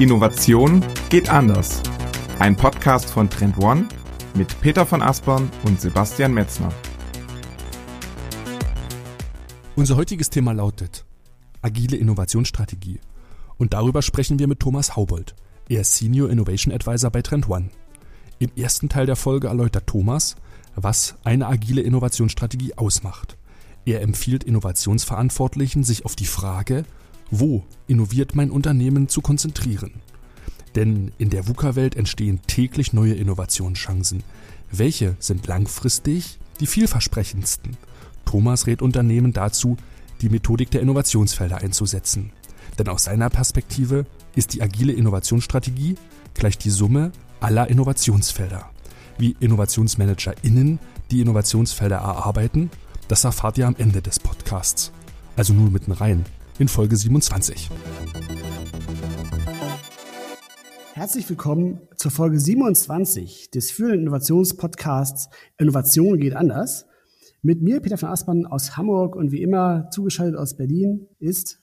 Innovation geht anders. Ein Podcast von Trend One mit Peter von Aspern und Sebastian Metzner. Unser heutiges Thema lautet agile Innovationsstrategie. Und darüber sprechen wir mit Thomas Haubold. Er ist Senior Innovation Advisor bei Trend One. Im ersten Teil der Folge erläutert Thomas, was eine agile Innovationsstrategie ausmacht. Er empfiehlt Innovationsverantwortlichen, sich auf die Frage, wo innoviert mein Unternehmen zu konzentrieren. Denn in der VUCA-Welt entstehen täglich neue Innovationschancen. Welche sind langfristig die vielversprechendsten? Thomas rät Unternehmen dazu, die Methodik der Innovationsfelder einzusetzen. Denn aus seiner Perspektive ist die agile Innovationsstrategie gleich die Summe aller Innovationsfelder. Wie InnovationsmanagerInnen die Innovationsfelder erarbeiten, das erfahrt ihr am Ende des Podcasts. Also nur mitten rein in Folge 27. Herzlich willkommen zur Folge 27 des führenden Innovationspodcasts Innovation geht anders. Mit mir, Peter von Aspern aus Hamburg und wie immer zugeschaltet aus Berlin ist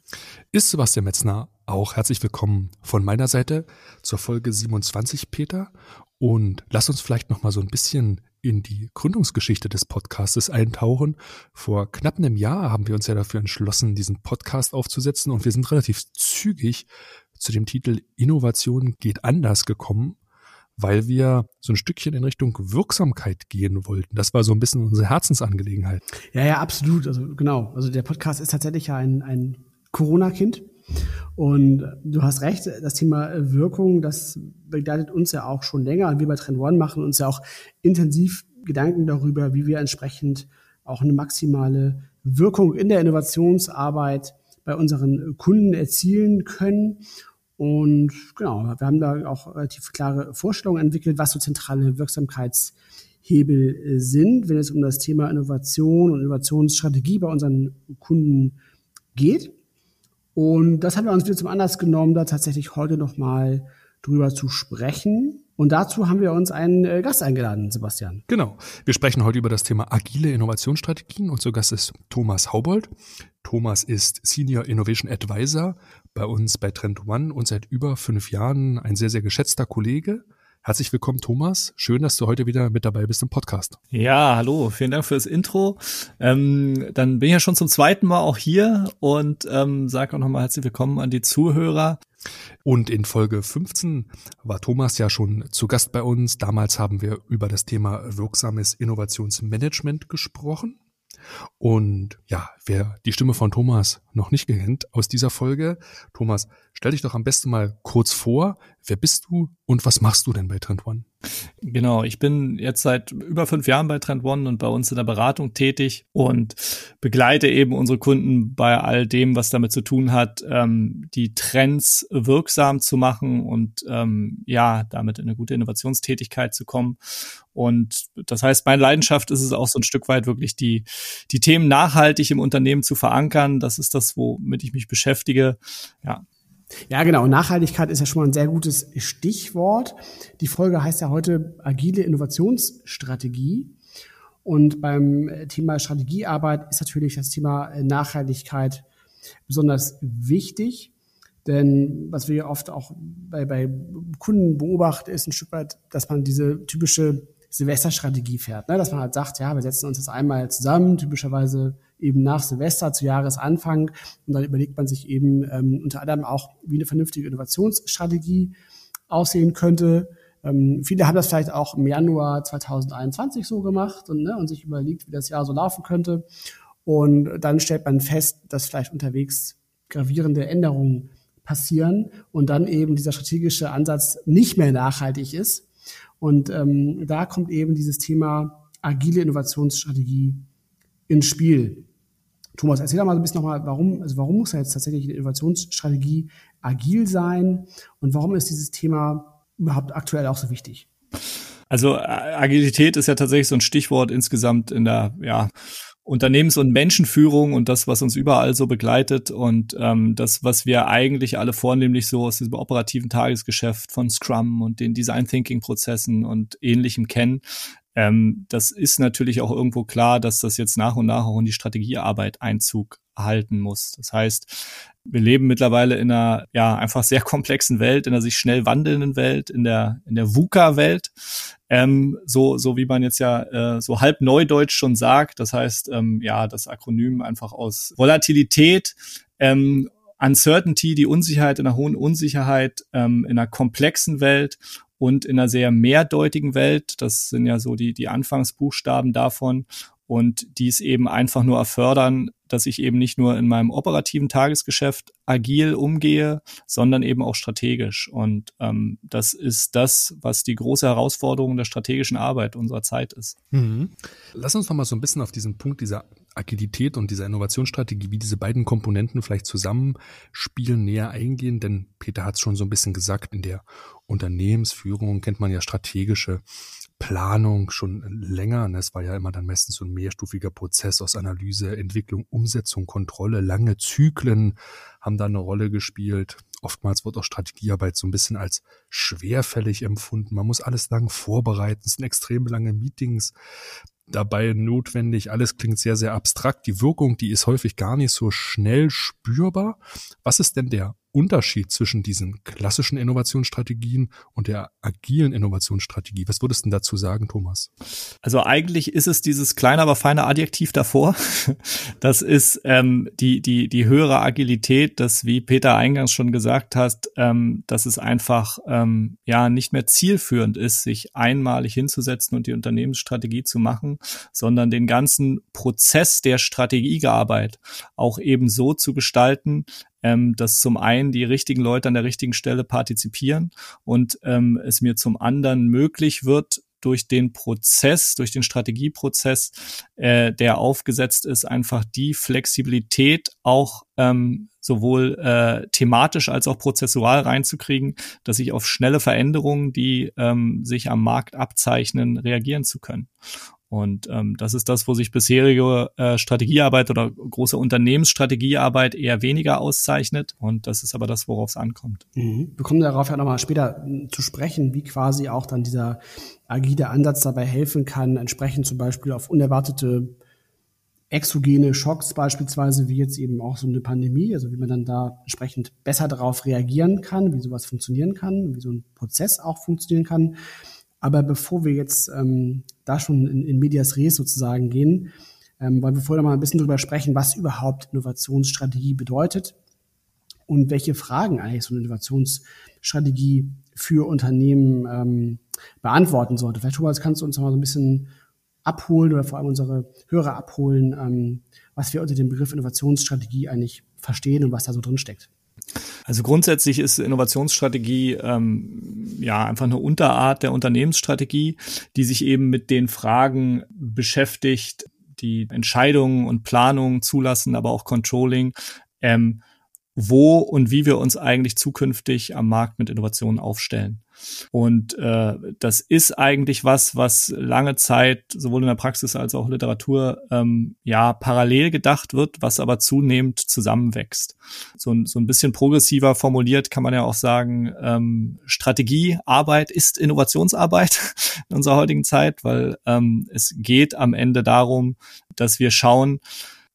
ist Sebastian Metzner. Auch herzlich willkommen von meiner Seite zur Folge 27, Peter. Und lass uns vielleicht noch mal so ein bisschen in die Gründungsgeschichte des Podcastes eintauchen. Vor knapp einem Jahr haben wir uns ja dafür entschlossen, diesen Podcast aufzusetzen und wir sind relativ zügig zu dem Titel Innovation geht anders gekommen, weil wir so ein Stückchen in Richtung Wirksamkeit gehen wollten. Das war so ein bisschen unsere Herzensangelegenheit. Ja, ja, absolut. Also genau. Also der Podcast ist tatsächlich ein, ein Corona-Kind. Und du hast recht, das Thema Wirkung, das begleitet uns ja auch schon länger. Wir bei Trend One machen uns ja auch intensiv Gedanken darüber, wie wir entsprechend auch eine maximale Wirkung in der Innovationsarbeit bei unseren Kunden erzielen können. Und genau, wir haben da auch relativ klare Vorstellungen entwickelt, was so zentrale Wirksamkeitshebel sind, wenn es um das Thema Innovation und Innovationsstrategie bei unseren Kunden geht. Und das haben wir uns wieder zum Anlass genommen, da tatsächlich heute nochmal drüber zu sprechen. Und dazu haben wir uns einen äh, Gast eingeladen, Sebastian. Genau. Wir sprechen heute über das Thema agile Innovationsstrategien. Unser Gast ist Thomas Haubold. Thomas ist Senior Innovation Advisor bei uns bei Trend One und seit über fünf Jahren ein sehr, sehr geschätzter Kollege. Herzlich willkommen, Thomas. Schön, dass du heute wieder mit dabei bist im Podcast. Ja, hallo. Vielen Dank für das Intro. Ähm, dann bin ich ja schon zum zweiten Mal auch hier und ähm, sage auch nochmal herzlich willkommen an die Zuhörer. Und in Folge 15 war Thomas ja schon zu Gast bei uns. Damals haben wir über das Thema wirksames Innovationsmanagement gesprochen. Und ja, wer die Stimme von Thomas noch nicht kennt aus dieser Folge, Thomas, stell dich doch am besten mal kurz vor. Wer bist du und was machst du denn bei Trend One? Genau, ich bin jetzt seit über fünf Jahren bei Trend One und bei uns in der Beratung tätig und begleite eben unsere Kunden bei all dem, was damit zu tun hat, ähm, die Trends wirksam zu machen und ähm, ja, damit in eine gute Innovationstätigkeit zu kommen. Und das heißt, meine Leidenschaft ist es auch so ein Stück weit wirklich die, die Themen nachhaltig im Unternehmen zu verankern. Das ist das, womit ich mich beschäftige. Ja, ja, genau. Nachhaltigkeit ist ja schon mal ein sehr gutes Stichwort. Die Folge heißt ja heute agile Innovationsstrategie. Und beim Thema Strategiearbeit ist natürlich das Thema Nachhaltigkeit besonders wichtig. Denn was wir oft auch bei, bei Kunden beobachten, ist ein Stück weit, dass man diese typische Silvesterstrategie fährt. Ne? Dass man halt sagt, ja, wir setzen uns das einmal zusammen, typischerweise eben nach Silvester zu Jahresanfang. Und dann überlegt man sich eben ähm, unter anderem auch, wie eine vernünftige Innovationsstrategie aussehen könnte. Ähm, viele haben das vielleicht auch im Januar 2021 so gemacht und, ne, und sich überlegt, wie das Jahr so laufen könnte. Und dann stellt man fest, dass vielleicht unterwegs gravierende Änderungen passieren und dann eben dieser strategische Ansatz nicht mehr nachhaltig ist und ähm, da kommt eben dieses Thema agile Innovationsstrategie ins Spiel. Thomas, erzähl doch mal ein bisschen nochmal, warum, also warum muss ja jetzt tatsächlich eine Innovationsstrategie agil sein und warum ist dieses Thema überhaupt aktuell auch so wichtig? Also Agilität ist ja tatsächlich so ein Stichwort insgesamt in der ja, Unternehmens- und Menschenführung und das, was uns überall so begleitet und ähm, das, was wir eigentlich alle vornehmlich so aus diesem operativen Tagesgeschäft von Scrum und den Design Thinking Prozessen und ähnlichem kennen. Ähm, das ist natürlich auch irgendwo klar, dass das jetzt nach und nach auch in die Strategiearbeit Einzug halten muss. Das heißt, wir leben mittlerweile in einer ja einfach sehr komplexen Welt, in einer sich schnell wandelnden Welt, in der in der VUCA-Welt, ähm, so so wie man jetzt ja äh, so halb Neudeutsch schon sagt. Das heißt ähm, ja das Akronym einfach aus Volatilität, ähm, Uncertainty, die Unsicherheit in einer hohen Unsicherheit, ähm, in einer komplexen Welt und in einer sehr mehrdeutigen Welt. Das sind ja so die die Anfangsbuchstaben davon und dies eben einfach nur erfördern, dass ich eben nicht nur in meinem operativen Tagesgeschäft agil umgehe, sondern eben auch strategisch. Und ähm, das ist das, was die große Herausforderung der strategischen Arbeit unserer Zeit ist. Mhm. Lass uns noch mal so ein bisschen auf diesen Punkt dieser Agilität und dieser Innovationsstrategie, wie diese beiden Komponenten vielleicht zusammenspielen, näher eingehen. Denn Peter hat es schon so ein bisschen gesagt, in der Unternehmensführung kennt man ja strategische Planung schon länger. Ne? Es war ja immer dann meistens so ein mehrstufiger Prozess aus Analyse, Entwicklung, Umsetzung, Kontrolle. Lange Zyklen haben da eine Rolle gespielt. Oftmals wird auch Strategiearbeit so ein bisschen als schwerfällig empfunden. Man muss alles lang vorbereiten. Es sind extrem lange Meetings dabei notwendig. Alles klingt sehr, sehr abstrakt. Die Wirkung, die ist häufig gar nicht so schnell spürbar. Was ist denn der Unterschied zwischen diesen klassischen Innovationsstrategien und der agilen Innovationsstrategie? Was würdest du dazu sagen, Thomas? Also eigentlich ist es dieses kleine, aber feine Adjektiv davor. Das ist ähm, die, die, die höhere Agilität, das, wie Peter eingangs schon gesagt hat, ähm, dass es einfach ähm, ja nicht mehr zielführend ist, sich einmalig hinzusetzen und die Unternehmensstrategie zu machen, sondern den ganzen Prozess der Strategiearbeit auch eben so zu gestalten, ähm, dass zum einen die richtigen Leute an der richtigen Stelle partizipieren und ähm, es mir zum anderen möglich wird, durch den Prozess, durch den Strategieprozess, äh, der aufgesetzt ist, einfach die Flexibilität auch ähm, sowohl äh, thematisch als auch prozessual reinzukriegen, dass ich auf schnelle Veränderungen, die ähm, sich am Markt abzeichnen, reagieren zu können. Und ähm, das ist das, wo sich bisherige äh, Strategiearbeit oder große Unternehmensstrategiearbeit eher weniger auszeichnet. Und das ist aber das, worauf es ankommt. Mhm. Wir kommen darauf ja nochmal später zu sprechen, wie quasi auch dann dieser agile Ansatz dabei helfen kann, entsprechend zum Beispiel auf unerwartete exogene Schocks beispielsweise, wie jetzt eben auch so eine Pandemie, also wie man dann da entsprechend besser darauf reagieren kann, wie sowas funktionieren kann, wie so ein Prozess auch funktionieren kann. Aber bevor wir jetzt ähm, da schon in, in Medias Res sozusagen gehen, ähm, wollen wir vorher mal ein bisschen darüber sprechen, was überhaupt Innovationsstrategie bedeutet und welche Fragen eigentlich so eine Innovationsstrategie für Unternehmen ähm, beantworten sollte. Vielleicht, Thomas, kannst du uns mal so ein bisschen abholen oder vor allem unsere Hörer abholen, ähm, was wir unter dem Begriff Innovationsstrategie eigentlich verstehen und was da so drin steckt. Also grundsätzlich ist Innovationsstrategie ähm, ja einfach eine Unterart der Unternehmensstrategie, die sich eben mit den Fragen beschäftigt, die Entscheidungen und Planungen zulassen, aber auch Controlling. Ähm, wo und wie wir uns eigentlich zukünftig am Markt mit Innovationen aufstellen. Und äh, das ist eigentlich was, was lange Zeit sowohl in der Praxis als auch Literatur ähm, ja parallel gedacht wird, was aber zunehmend zusammenwächst. So, so ein bisschen progressiver formuliert kann man ja auch sagen, ähm, Strategiearbeit ist Innovationsarbeit in unserer heutigen Zeit, weil ähm, es geht am Ende darum, dass wir schauen,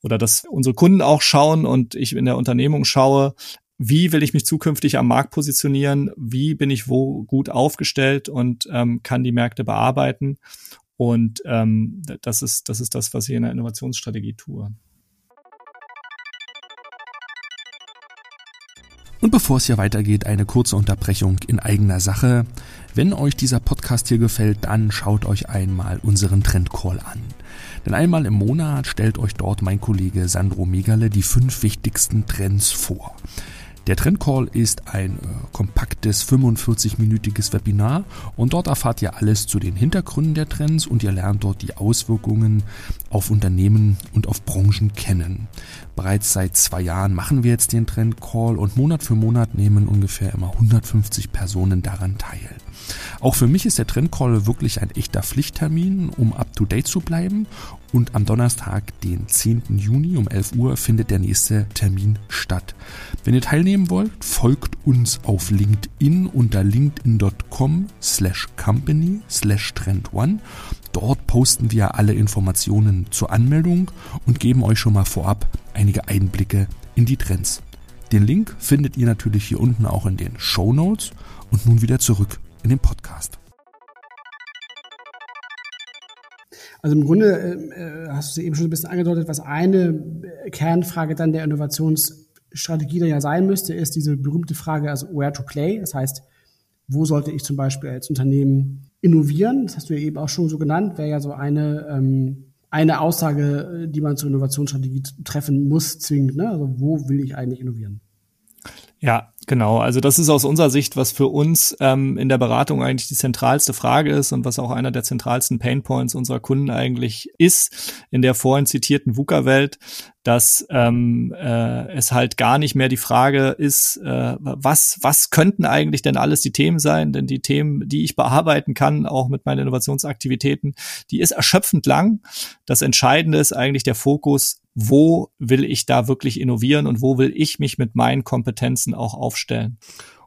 oder dass unsere Kunden auch schauen und ich in der Unternehmung schaue, wie will ich mich zukünftig am Markt positionieren, wie bin ich wo gut aufgestellt und ähm, kann die Märkte bearbeiten. Und ähm, das, ist, das ist das, was ich in der Innovationsstrategie tue. Und bevor es hier weitergeht, eine kurze Unterbrechung in eigener Sache. Wenn euch dieser Podcast hier gefällt, dann schaut euch einmal unseren Trendcall an. Denn einmal im Monat stellt euch dort mein Kollege Sandro Megale die fünf wichtigsten Trends vor. Der Trendcall ist ein äh, kompaktes 45-minütiges Webinar und dort erfahrt ihr alles zu den Hintergründen der Trends und ihr lernt dort die Auswirkungen auf Unternehmen und auf Branchen kennen. Bereits seit zwei Jahren machen wir jetzt den Trendcall und Monat für Monat nehmen ungefähr immer 150 Personen daran teil. Auch für mich ist der Trendcall wirklich ein echter Pflichttermin, um up-to-date zu bleiben. Und am Donnerstag, den 10. Juni um 11 Uhr, findet der nächste Termin statt. Wenn ihr teilnehmen wollt, folgt uns auf LinkedIn unter linkedin.com slash company slash trend one. Dort posten wir alle Informationen zur Anmeldung und geben euch schon mal vorab einige Einblicke in die Trends. Den Link findet ihr natürlich hier unten auch in den Show Notes und nun wieder zurück in den Podcast. Also im Grunde äh, hast du eben schon ein bisschen angedeutet, was eine Kernfrage dann der Innovationsstrategie dann ja sein müsste, ist diese berühmte Frage, also where to play. Das heißt, wo sollte ich zum Beispiel als Unternehmen innovieren? Das hast du ja eben auch schon so genannt, wäre ja so eine, ähm, eine Aussage, die man zur Innovationsstrategie treffen muss, zwingend. Ne? Also wo will ich eigentlich innovieren? Ja, Genau, also das ist aus unserer Sicht, was für uns ähm, in der Beratung eigentlich die zentralste Frage ist und was auch einer der zentralsten Painpoints unserer Kunden eigentlich ist in der vorhin zitierten VUCA-Welt, dass ähm, äh, es halt gar nicht mehr die Frage ist, äh, was, was könnten eigentlich denn alles die Themen sein? Denn die Themen, die ich bearbeiten kann, auch mit meinen Innovationsaktivitäten, die ist erschöpfend lang. Das Entscheidende ist eigentlich der Fokus, wo will ich da wirklich innovieren und wo will ich mich mit meinen Kompetenzen auch aufstellen.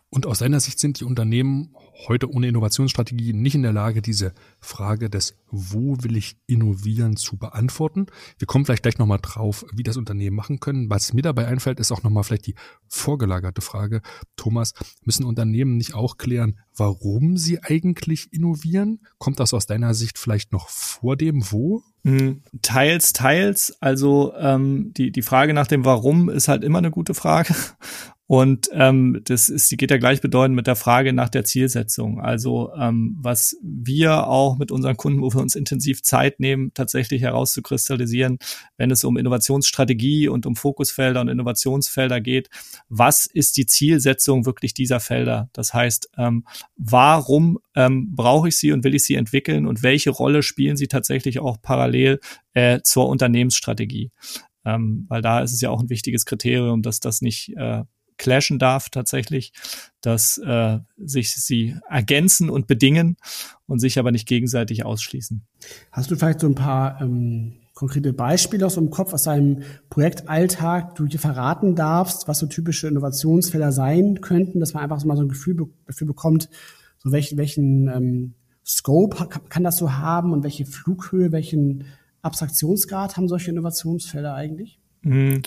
Und aus seiner Sicht sind die Unternehmen heute ohne Innovationsstrategie nicht in der Lage, diese Frage des Wo will ich innovieren zu beantworten. Wir kommen vielleicht gleich nochmal drauf, wie das Unternehmen machen können. Was mir dabei einfällt, ist auch nochmal vielleicht die vorgelagerte Frage. Thomas, müssen Unternehmen nicht auch klären, warum sie eigentlich innovieren? Kommt das aus deiner Sicht vielleicht noch vor dem Wo? Hm, teils, teils. Also ähm, die, die Frage nach dem Warum ist halt immer eine gute Frage. Und ähm, das ist, die geht ja gleichbedeutend mit der Frage nach der Zielsetzung. Also ähm, was wir auch mit unseren Kunden, wo wir uns intensiv Zeit nehmen, tatsächlich herauszukristallisieren, wenn es um Innovationsstrategie und um Fokusfelder und Innovationsfelder geht, was ist die Zielsetzung wirklich dieser Felder? Das heißt, ähm, warum ähm, brauche ich sie und will ich sie entwickeln und welche Rolle spielen sie tatsächlich auch parallel äh, zur Unternehmensstrategie? Ähm, weil da ist es ja auch ein wichtiges Kriterium, dass das nicht äh, clashen darf tatsächlich, dass äh, sich sie ergänzen und bedingen und sich aber nicht gegenseitig ausschließen. Hast du vielleicht so ein paar ähm, konkrete Beispiele aus dem Kopf, aus deinem Projektalltag, du dir verraten darfst, was so typische Innovationsfelder sein könnten, dass man einfach so mal so ein Gefühl be dafür bekommt, so welchen, welchen ähm, Scope kann das so haben und welche Flughöhe, welchen Abstraktionsgrad haben solche Innovationsfelder eigentlich? Mhm.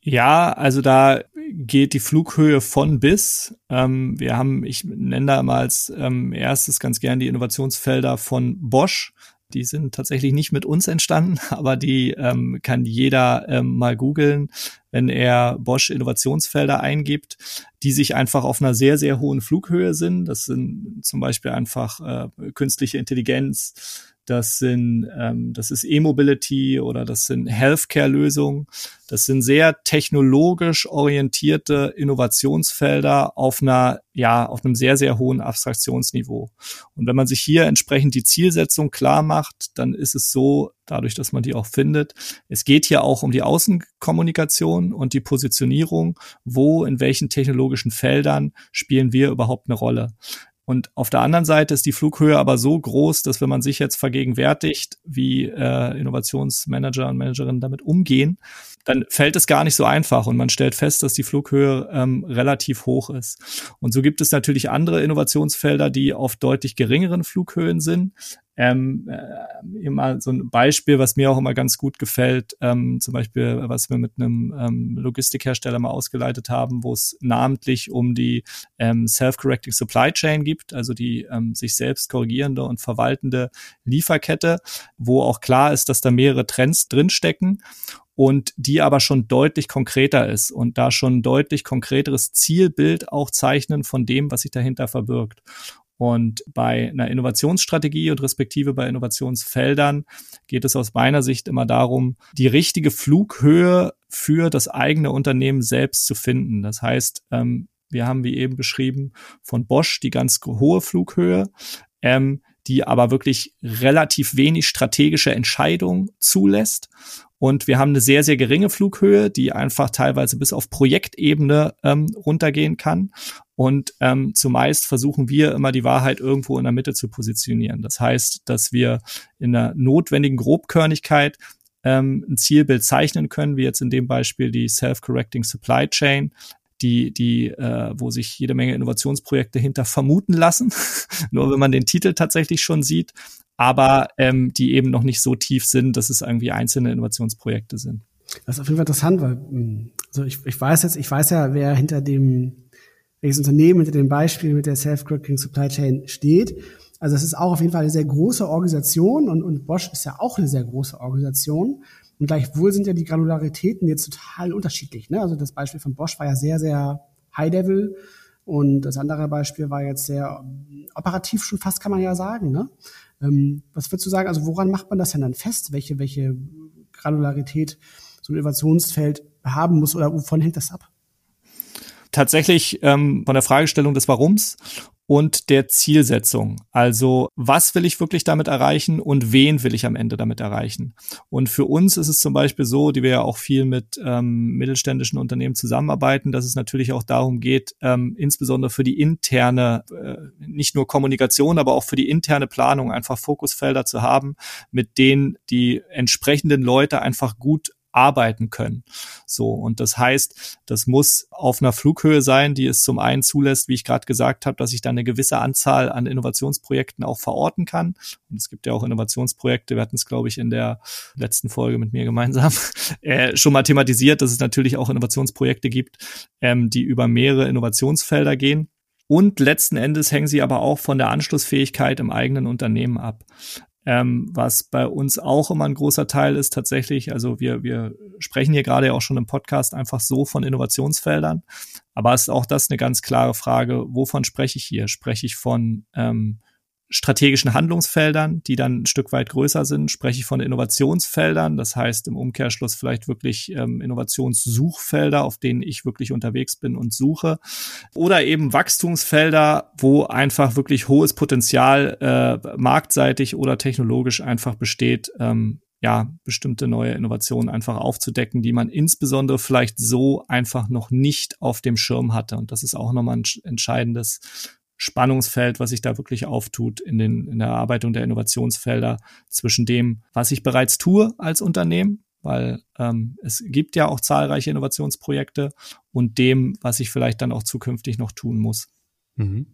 Ja, also da geht die Flughöhe von bis. Ähm, wir haben, ich nenne da mal als ähm, erstes ganz gern die Innovationsfelder von Bosch. Die sind tatsächlich nicht mit uns entstanden, aber die ähm, kann jeder ähm, mal googeln, wenn er Bosch Innovationsfelder eingibt, die sich einfach auf einer sehr, sehr hohen Flughöhe sind. Das sind zum Beispiel einfach äh, künstliche Intelligenz, das sind, ähm, das ist E-Mobility oder das sind Healthcare-Lösungen. Das sind sehr technologisch orientierte Innovationsfelder auf einer, ja, auf einem sehr, sehr hohen Abstraktionsniveau. Und wenn man sich hier entsprechend die Zielsetzung klar macht, dann ist es so, dadurch, dass man die auch findet. Es geht hier auch um die Außenkommunikation und die Positionierung. Wo, in welchen technologischen Feldern spielen wir überhaupt eine Rolle? Und auf der anderen Seite ist die Flughöhe aber so groß, dass wenn man sich jetzt vergegenwärtigt, wie äh, Innovationsmanager und Managerinnen damit umgehen, dann fällt es gar nicht so einfach und man stellt fest, dass die Flughöhe ähm, relativ hoch ist. Und so gibt es natürlich andere Innovationsfelder, die auf deutlich geringeren Flughöhen sind. Ähm, äh, immer so ein Beispiel, was mir auch immer ganz gut gefällt, ähm, zum Beispiel, was wir mit einem ähm, Logistikhersteller mal ausgeleitet haben, wo es namentlich um die ähm, Self-Correcting Supply Chain gibt, also die ähm, sich selbst korrigierende und verwaltende Lieferkette, wo auch klar ist, dass da mehrere Trends drinstecken und die aber schon deutlich konkreter ist und da schon ein deutlich konkreteres Zielbild auch zeichnen von dem, was sich dahinter verbirgt. Und bei einer Innovationsstrategie und respektive bei Innovationsfeldern geht es aus meiner Sicht immer darum, die richtige Flughöhe für das eigene Unternehmen selbst zu finden. Das heißt, ähm, wir haben, wie eben beschrieben, von Bosch die ganz hohe Flughöhe, ähm, die aber wirklich relativ wenig strategische Entscheidungen zulässt. Und wir haben eine sehr, sehr geringe Flughöhe, die einfach teilweise bis auf Projektebene ähm, runtergehen kann. Und ähm, zumeist versuchen wir immer die Wahrheit irgendwo in der Mitte zu positionieren. Das heißt, dass wir in der notwendigen Grobkörnigkeit ähm, ein Zielbild zeichnen können, wie jetzt in dem Beispiel die Self-Correcting Supply Chain, die, die, äh, wo sich jede Menge Innovationsprojekte hinter vermuten lassen, nur wenn man den Titel tatsächlich schon sieht, aber ähm, die eben noch nicht so tief sind, dass es irgendwie einzelne Innovationsprojekte sind. Das ist auf jeden Fall interessant, weil hm, also ich, ich weiß jetzt, ich weiß ja, wer hinter dem, welches Unternehmen hinter dem Beispiel mit der Self-Correcting Supply Chain steht. Also es ist auch auf jeden Fall eine sehr große Organisation und, und Bosch ist ja auch eine sehr große Organisation. Und gleichwohl sind ja die Granularitäten jetzt total unterschiedlich. Ne? Also das Beispiel von Bosch war ja sehr, sehr High-Level und das andere Beispiel war jetzt sehr operativ schon fast, kann man ja sagen. Ne? Ähm, was würdest du sagen, also woran macht man das denn dann fest, welche, welche Granularität so ein Innovationsfeld haben muss oder wovon hängt das ab? Tatsächlich ähm, von der Fragestellung des Warums und der Zielsetzung. Also was will ich wirklich damit erreichen und wen will ich am Ende damit erreichen? Und für uns ist es zum Beispiel so, die wir ja auch viel mit ähm, mittelständischen Unternehmen zusammenarbeiten, dass es natürlich auch darum geht, ähm, insbesondere für die interne, äh, nicht nur Kommunikation, aber auch für die interne Planung einfach Fokusfelder zu haben, mit denen die entsprechenden Leute einfach gut arbeiten können. So, und das heißt, das muss auf einer Flughöhe sein, die es zum einen zulässt, wie ich gerade gesagt habe, dass ich da eine gewisse Anzahl an Innovationsprojekten auch verorten kann. Und es gibt ja auch Innovationsprojekte, wir hatten es, glaube ich, in der letzten Folge mit mir gemeinsam äh, schon mal thematisiert, dass es natürlich auch Innovationsprojekte gibt, ähm, die über mehrere Innovationsfelder gehen. Und letzten Endes hängen sie aber auch von der Anschlussfähigkeit im eigenen Unternehmen ab. Ähm, was bei uns auch immer ein großer Teil ist tatsächlich, also wir, wir sprechen hier gerade ja auch schon im Podcast einfach so von Innovationsfeldern, aber ist auch das eine ganz klare Frage, wovon spreche ich hier? Spreche ich von ähm, strategischen Handlungsfeldern, die dann ein Stück weit größer sind, spreche ich von Innovationsfeldern, das heißt im Umkehrschluss vielleicht wirklich ähm, Innovationssuchfelder, auf denen ich wirklich unterwegs bin und suche, oder eben Wachstumsfelder, wo einfach wirklich hohes Potenzial äh, marktseitig oder technologisch einfach besteht, ähm, ja, bestimmte neue Innovationen einfach aufzudecken, die man insbesondere vielleicht so einfach noch nicht auf dem Schirm hatte. Und das ist auch nochmal ein entscheidendes Spannungsfeld, was sich da wirklich auftut in, den, in der Erarbeitung der Innovationsfelder zwischen dem, was ich bereits tue als Unternehmen, weil ähm, es gibt ja auch zahlreiche Innovationsprojekte und dem, was ich vielleicht dann auch zukünftig noch tun muss. Mhm.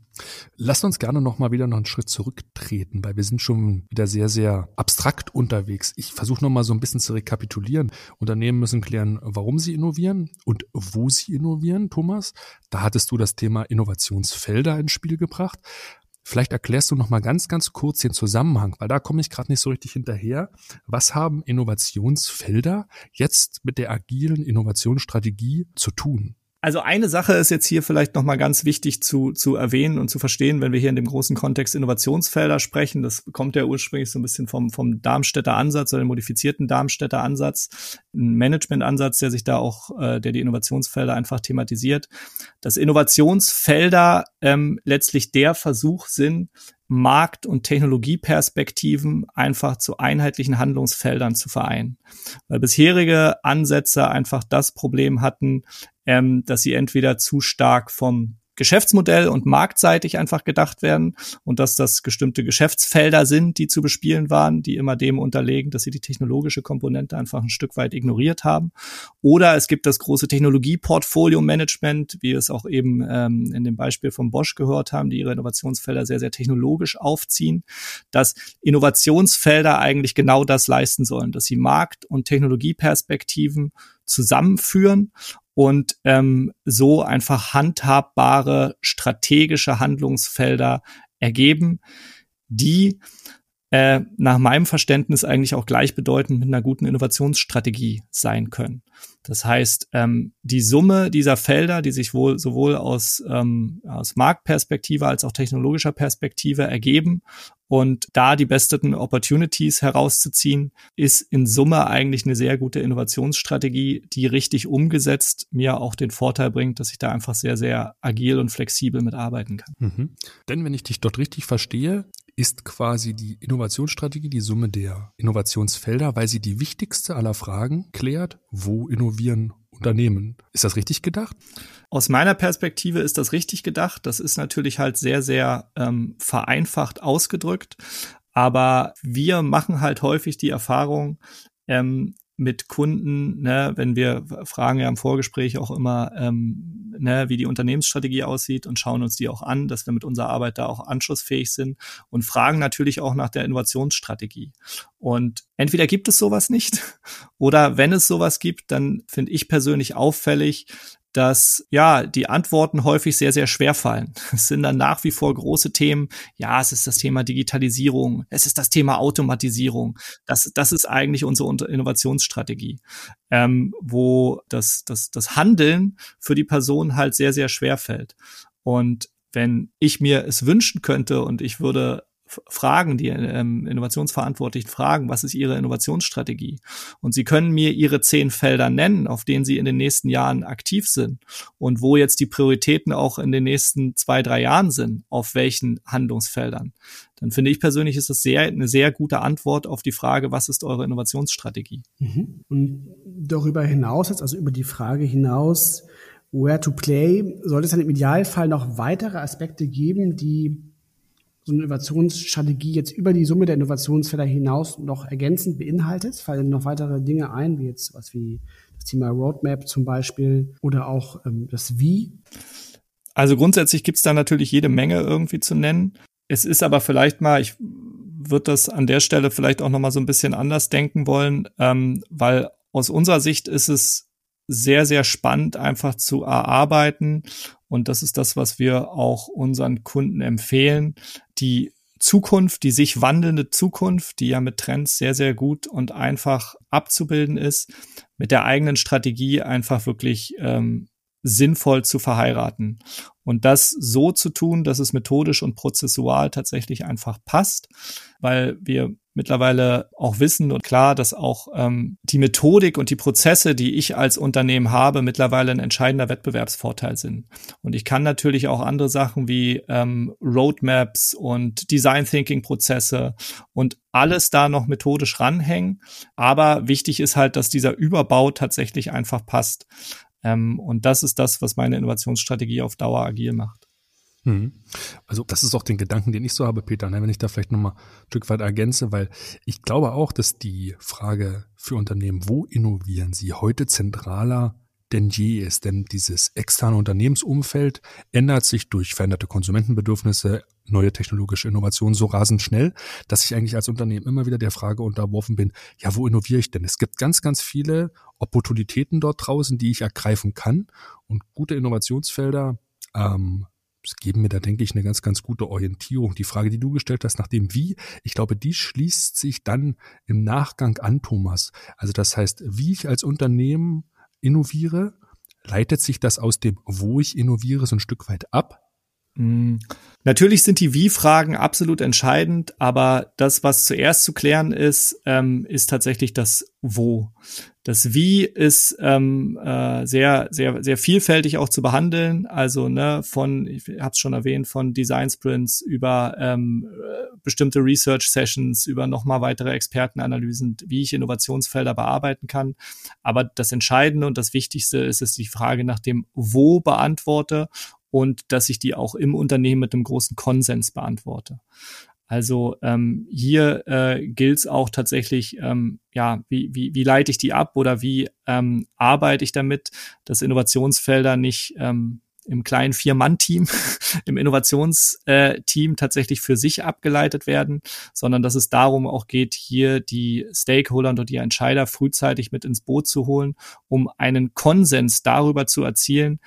Lasst uns gerne noch mal wieder noch einen Schritt zurücktreten, weil wir sind schon wieder sehr, sehr abstrakt unterwegs. Ich versuche noch mal so ein bisschen zu rekapitulieren. Unternehmen müssen klären, warum sie innovieren und wo sie innovieren, Thomas. Da hattest du das Thema Innovationsfelder ins Spiel gebracht. Vielleicht erklärst du noch mal ganz, ganz kurz den Zusammenhang, weil da komme ich gerade nicht so richtig hinterher. Was haben Innovationsfelder jetzt mit der agilen Innovationsstrategie zu tun? Also eine Sache ist jetzt hier vielleicht nochmal ganz wichtig zu, zu erwähnen und zu verstehen, wenn wir hier in dem großen Kontext Innovationsfelder sprechen. Das kommt ja ursprünglich so ein bisschen vom, vom Darmstädter Ansatz oder dem modifizierten Darmstädter Ansatz. Ein Managementansatz, der sich da auch, äh, der die Innovationsfelder einfach thematisiert. Dass Innovationsfelder ähm, letztlich der Versuch sind, Markt- und Technologieperspektiven einfach zu einheitlichen Handlungsfeldern zu vereinen. Weil bisherige Ansätze einfach das Problem hatten, ähm, dass sie entweder zu stark vom Geschäftsmodell und marktseitig einfach gedacht werden und dass das bestimmte Geschäftsfelder sind, die zu bespielen waren, die immer dem unterlegen, dass sie die technologische Komponente einfach ein Stück weit ignoriert haben. Oder es gibt das große Technologie-Portfolio-Management, wie wir es auch eben ähm, in dem Beispiel von Bosch gehört haben, die ihre Innovationsfelder sehr, sehr technologisch aufziehen, dass Innovationsfelder eigentlich genau das leisten sollen, dass sie Markt- und Technologieperspektiven zusammenführen und ähm, so einfach handhabbare strategische Handlungsfelder ergeben, die äh, nach meinem Verständnis eigentlich auch gleichbedeutend mit einer guten Innovationsstrategie sein können. Das heißt, ähm, die Summe dieser Felder, die sich wohl sowohl aus, ähm, aus Marktperspektive als auch technologischer Perspektive ergeben und da die besten Opportunities herauszuziehen, ist in Summe eigentlich eine sehr gute Innovationsstrategie, die richtig umgesetzt mir auch den Vorteil bringt, dass ich da einfach sehr, sehr agil und flexibel mitarbeiten kann. Mhm. Denn wenn ich dich dort richtig verstehe, ist quasi die Innovationsstrategie die Summe der Innovationsfelder, weil sie die wichtigste aller Fragen klärt, wo innovieren Unternehmen. Ist das richtig gedacht? Aus meiner Perspektive ist das richtig gedacht. Das ist natürlich halt sehr, sehr ähm, vereinfacht ausgedrückt. Aber wir machen halt häufig die Erfahrung, ähm, mit Kunden, ne, wenn wir fragen ja im Vorgespräch auch immer, ähm, ne, wie die Unternehmensstrategie aussieht und schauen uns die auch an, dass wir mit unserer Arbeit da auch anschlussfähig sind und fragen natürlich auch nach der Innovationsstrategie. Und entweder gibt es sowas nicht oder wenn es sowas gibt, dann finde ich persönlich auffällig, dass ja die Antworten häufig sehr, sehr schwer fallen. Es sind dann nach wie vor große Themen. Ja, es ist das Thema Digitalisierung, es ist das Thema Automatisierung. Das, das ist eigentlich unsere Innovationsstrategie, ähm, wo das, das, das Handeln für die Person halt sehr, sehr schwer fällt. Und wenn ich mir es wünschen könnte und ich würde fragen, die ähm, Innovationsverantwortlichen fragen, was ist ihre Innovationsstrategie? Und sie können mir ihre zehn Felder nennen, auf denen sie in den nächsten Jahren aktiv sind und wo jetzt die Prioritäten auch in den nächsten zwei, drei Jahren sind, auf welchen Handlungsfeldern. Dann finde ich persönlich, ist das sehr, eine sehr gute Antwort auf die Frage, was ist eure Innovationsstrategie? Mhm. Und darüber hinaus, also über die Frage hinaus, where to play, sollte es dann im Idealfall noch weitere Aspekte geben, die so eine Innovationsstrategie jetzt über die Summe der Innovationsfelder hinaus noch ergänzend beinhaltet? Fallen noch weitere Dinge ein, wie jetzt was wie das Thema Roadmap zum Beispiel oder auch ähm, das Wie? Also grundsätzlich gibt es da natürlich jede Menge irgendwie zu nennen. Es ist aber vielleicht mal, ich würde das an der Stelle vielleicht auch noch mal so ein bisschen anders denken wollen, ähm, weil aus unserer Sicht ist es sehr, sehr spannend einfach zu erarbeiten. Und das ist das, was wir auch unseren Kunden empfehlen. Die Zukunft, die sich wandelnde Zukunft, die ja mit Trends sehr, sehr gut und einfach abzubilden ist, mit der eigenen Strategie einfach wirklich ähm, sinnvoll zu verheiraten. Und das so zu tun, dass es methodisch und prozessual tatsächlich einfach passt, weil wir mittlerweile auch wissen und klar, dass auch ähm, die Methodik und die Prozesse, die ich als Unternehmen habe, mittlerweile ein entscheidender Wettbewerbsvorteil sind. Und ich kann natürlich auch andere Sachen wie ähm, Roadmaps und Design Thinking Prozesse und alles da noch methodisch ranhängen. Aber wichtig ist halt, dass dieser Überbau tatsächlich einfach passt. Ähm, und das ist das, was meine Innovationsstrategie auf Dauer agil macht. Mhm. Also das ist auch den Gedanken, den ich so habe, Peter, ne, wenn ich da vielleicht nochmal ein Stück weit ergänze, weil ich glaube auch, dass die Frage für Unternehmen, wo innovieren sie, heute zentraler denn je ist. Denn dieses externe Unternehmensumfeld ändert sich durch veränderte Konsumentenbedürfnisse, neue technologische Innovationen so rasend schnell, dass ich eigentlich als Unternehmen immer wieder der Frage unterworfen bin, ja, wo innoviere ich denn? Es gibt ganz, ganz viele Opportunitäten dort draußen, die ich ergreifen kann und gute Innovationsfelder ähm, es geben mir da, denke ich, eine ganz, ganz gute Orientierung. Die Frage, die du gestellt hast, nach dem Wie, ich glaube, die schließt sich dann im Nachgang an, Thomas. Also das heißt, wie ich als Unternehmen innoviere, leitet sich das aus dem, wo ich innoviere, so ein Stück weit ab? Mm. Natürlich sind die Wie-Fragen absolut entscheidend, aber das, was zuerst zu klären ist, ähm, ist tatsächlich das Wo. Das Wie ist ähm, äh, sehr, sehr, sehr vielfältig auch zu behandeln. Also ne, von, ich habe es schon erwähnt, von Design Sprints über ähm, bestimmte Research Sessions, über nochmal weitere Expertenanalysen, wie ich Innovationsfelder bearbeiten kann. Aber das Entscheidende und das Wichtigste ist es die Frage nach dem Wo beantworte und dass ich die auch im Unternehmen mit einem großen Konsens beantworte. Also ähm, hier äh, gilt es auch tatsächlich, ähm, ja, wie, wie, wie leite ich die ab oder wie ähm, arbeite ich damit, dass Innovationsfelder nicht ähm, im kleinen Vier-Mann-Team, im Innovationsteam tatsächlich für sich abgeleitet werden, sondern dass es darum auch geht, hier die Stakeholder und die Entscheider frühzeitig mit ins Boot zu holen, um einen Konsens darüber zu erzielen,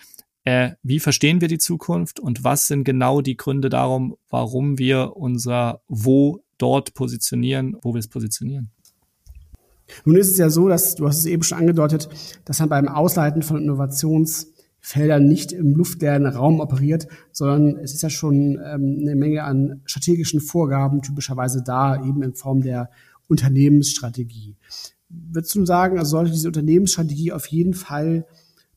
äh, wie verstehen wir die Zukunft und was sind genau die Gründe darum, warum wir unser Wo dort positionieren, wo wir es positionieren. Nun ist es ja so, dass du hast es eben schon angedeutet, dass man beim Ausleiten von Innovationsfeldern nicht im luftleeren Raum operiert, sondern es ist ja schon ähm, eine Menge an strategischen Vorgaben typischerweise da, eben in Form der Unternehmensstrategie. Würdest du sagen, also sollte diese Unternehmensstrategie auf jeden Fall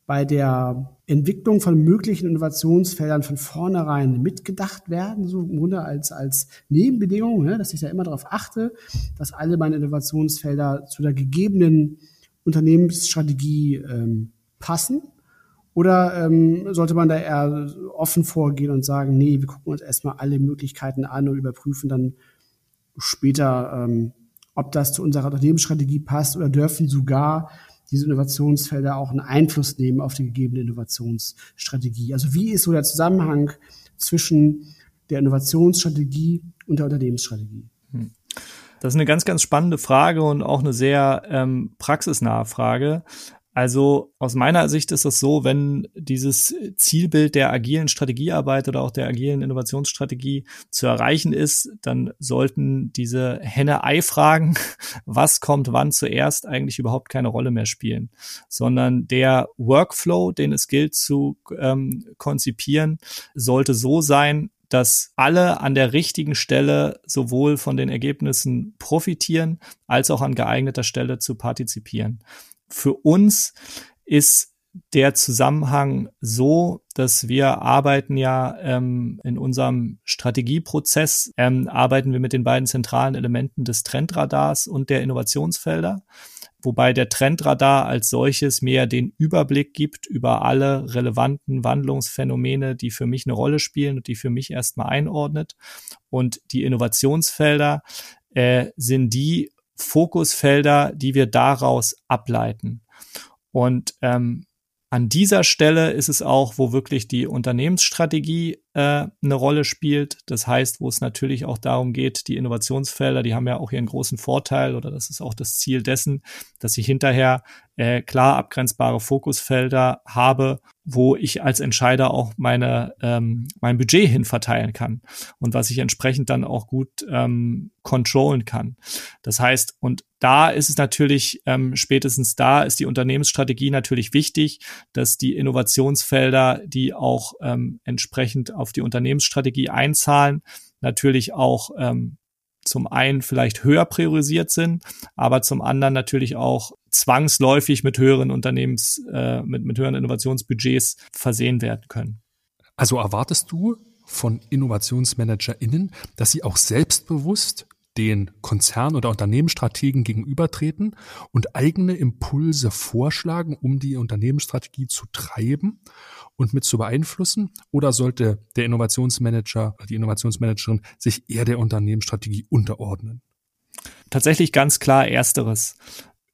bei der Entwicklung von möglichen Innovationsfeldern von vornherein mitgedacht werden, so im Grunde als, als Nebenbedingung, ne, dass ich da immer darauf achte, dass alle meine Innovationsfelder zu der gegebenen Unternehmensstrategie ähm, passen? Oder ähm, sollte man da eher offen vorgehen und sagen, nee, wir gucken uns erstmal alle Möglichkeiten an und überprüfen dann später, ähm, ob das zu unserer Unternehmensstrategie passt oder dürfen sogar diese Innovationsfelder auch einen Einfluss nehmen auf die gegebene Innovationsstrategie. Also wie ist so der Zusammenhang zwischen der Innovationsstrategie und der Unternehmensstrategie? Hm. Das ist eine ganz, ganz spannende Frage und auch eine sehr ähm, praxisnahe Frage. Also aus meiner Sicht ist es so, wenn dieses Zielbild der agilen Strategiearbeit oder auch der agilen Innovationsstrategie zu erreichen ist, dann sollten diese Henne-Ei-Fragen, was kommt wann zuerst, eigentlich überhaupt keine Rolle mehr spielen, sondern der Workflow, den es gilt zu ähm, konzipieren, sollte so sein, dass alle an der richtigen Stelle sowohl von den Ergebnissen profitieren, als auch an geeigneter Stelle zu partizipieren. Für uns ist der Zusammenhang so, dass wir arbeiten ja ähm, in unserem Strategieprozess, ähm, arbeiten wir mit den beiden zentralen Elementen des Trendradars und der Innovationsfelder wobei der Trendradar als solches mir den Überblick gibt über alle relevanten Wandlungsphänomene, die für mich eine Rolle spielen und die für mich erstmal einordnet. Und die Innovationsfelder äh, sind die Fokusfelder, die wir daraus ableiten. Und ähm, an dieser Stelle ist es auch, wo wirklich die Unternehmensstrategie äh, eine Rolle spielt. Das heißt, wo es natürlich auch darum geht, die Innovationsfelder, die haben ja auch ihren großen Vorteil oder das ist auch das Ziel dessen, dass ich hinterher äh, klar abgrenzbare Fokusfelder habe, wo ich als Entscheider auch meine ähm, mein Budget hin verteilen kann und was ich entsprechend dann auch gut ähm, controllen kann. Das heißt, und da ist es natürlich ähm, spätestens da ist die Unternehmensstrategie natürlich wichtig, dass die Innovationsfelder, die auch ähm, entsprechend auf die Unternehmensstrategie einzahlen, natürlich auch ähm, zum einen vielleicht höher priorisiert sind, aber zum anderen natürlich auch zwangsläufig mit höheren Unternehmens, äh, mit, mit höheren Innovationsbudgets versehen werden können. Also erwartest du von InnovationsmanagerInnen, dass sie auch selbstbewusst den Konzern- oder Unternehmensstrategen gegenübertreten und eigene Impulse vorschlagen, um die Unternehmensstrategie zu treiben und mit zu beeinflussen? Oder sollte der Innovationsmanager, die Innovationsmanagerin sich eher der Unternehmensstrategie unterordnen? Tatsächlich ganz klar Ersteres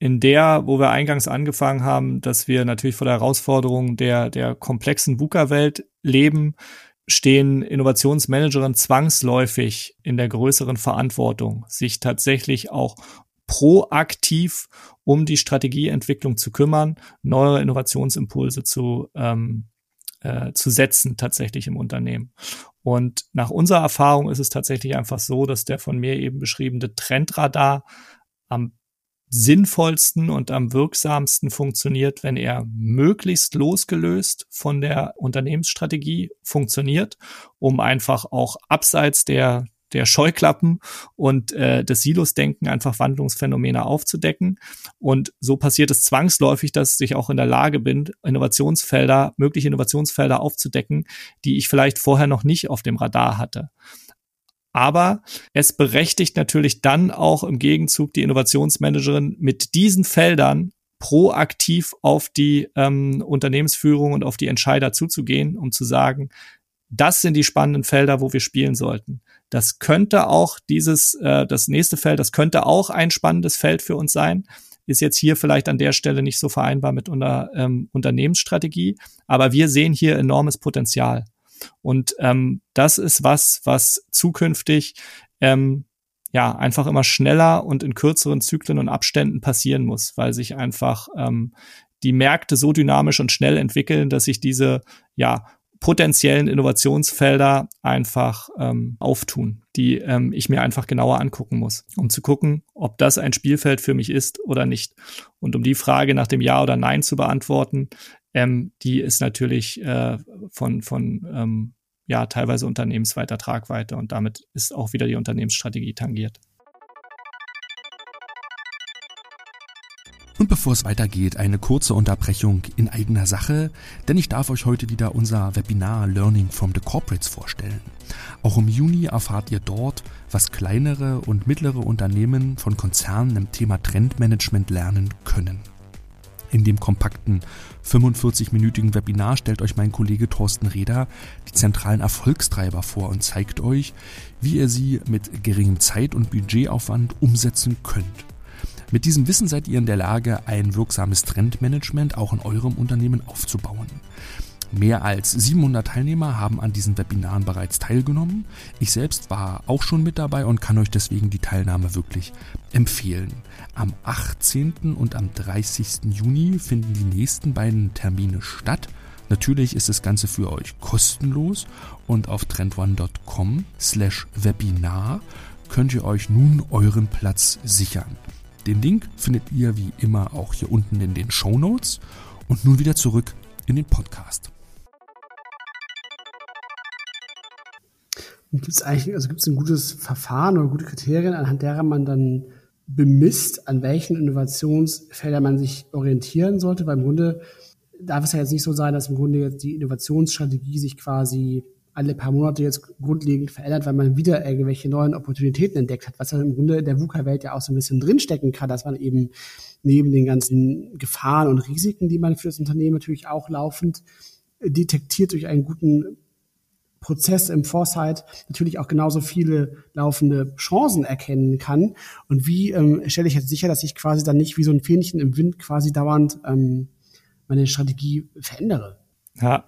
in der, wo wir eingangs angefangen haben, dass wir natürlich vor der Herausforderung der, der komplexen VUCA-Welt leben, stehen Innovationsmanagerinnen zwangsläufig in der größeren Verantwortung, sich tatsächlich auch proaktiv um die Strategieentwicklung zu kümmern, neue Innovationsimpulse zu, ähm, äh, zu setzen tatsächlich im Unternehmen. Und nach unserer Erfahrung ist es tatsächlich einfach so, dass der von mir eben beschriebene Trendradar am sinnvollsten und am wirksamsten funktioniert, wenn er möglichst losgelöst von der Unternehmensstrategie funktioniert, um einfach auch abseits der der Scheuklappen und äh, des Silosdenken einfach Wandlungsphänomene aufzudecken. Und so passiert es zwangsläufig, dass ich auch in der Lage bin, Innovationsfelder, mögliche Innovationsfelder aufzudecken, die ich vielleicht vorher noch nicht auf dem Radar hatte. Aber es berechtigt natürlich dann auch im Gegenzug die Innovationsmanagerin mit diesen Feldern proaktiv auf die ähm, Unternehmensführung und auf die Entscheider zuzugehen, um zu sagen, das sind die spannenden Felder, wo wir spielen sollten. Das könnte auch dieses, äh, das nächste Feld, das könnte auch ein spannendes Feld für uns sein. Ist jetzt hier vielleicht an der Stelle nicht so vereinbar mit einer ähm, Unternehmensstrategie, aber wir sehen hier enormes Potenzial. Und ähm, das ist was, was zukünftig ähm, ja einfach immer schneller und in kürzeren Zyklen und Abständen passieren muss, weil sich einfach ähm, die Märkte so dynamisch und schnell entwickeln, dass sich diese ja potenziellen Innovationsfelder einfach ähm, auftun, die ähm, ich mir einfach genauer angucken muss, um zu gucken, ob das ein Spielfeld für mich ist oder nicht. Und um die Frage nach dem Ja oder Nein zu beantworten, ähm, die ist natürlich äh, von, von ähm, ja, teilweise unternehmensweiter Tragweite und damit ist auch wieder die Unternehmensstrategie tangiert. Und bevor es weitergeht, eine kurze Unterbrechung in eigener Sache, denn ich darf euch heute wieder unser Webinar Learning from the Corporates vorstellen. Auch im Juni erfahrt ihr dort, was kleinere und mittlere Unternehmen von Konzernen im Thema Trendmanagement lernen können. In dem kompakten 45-minütigen Webinar stellt euch mein Kollege Thorsten Reder die zentralen Erfolgstreiber vor und zeigt euch, wie ihr sie mit geringem Zeit- und Budgetaufwand umsetzen könnt. Mit diesem Wissen seid ihr in der Lage, ein wirksames Trendmanagement auch in eurem Unternehmen aufzubauen. Mehr als 700 Teilnehmer haben an diesen Webinaren bereits teilgenommen. Ich selbst war auch schon mit dabei und kann euch deswegen die Teilnahme wirklich empfehlen. Am 18. und am 30. Juni finden die nächsten beiden Termine statt. Natürlich ist das Ganze für euch kostenlos und auf trendone.com slash Webinar könnt ihr euch nun euren Platz sichern. Den Link findet ihr wie immer auch hier unten in den Show Notes. Und nun wieder zurück in den Podcast. Gibt es eigentlich, also gibt ein gutes Verfahren oder gute Kriterien, anhand derer man dann bemisst, an welchen Innovationsfeldern man sich orientieren sollte? Weil im Grunde darf es ja jetzt nicht so sein, dass im Grunde jetzt die Innovationsstrategie sich quasi alle paar Monate jetzt grundlegend verändert, weil man wieder irgendwelche neuen Opportunitäten entdeckt hat, was ja im Grunde in der VUCA-Welt ja auch so ein bisschen drinstecken kann, dass man eben neben den ganzen Gefahren und Risiken, die man für das Unternehmen natürlich auch laufend detektiert durch einen guten Prozess im Foresight natürlich auch genauso viele laufende Chancen erkennen kann. Und wie ähm, stelle ich jetzt sicher, dass ich quasi dann nicht wie so ein Fähnchen im Wind quasi dauernd ähm, meine Strategie verändere? Ja,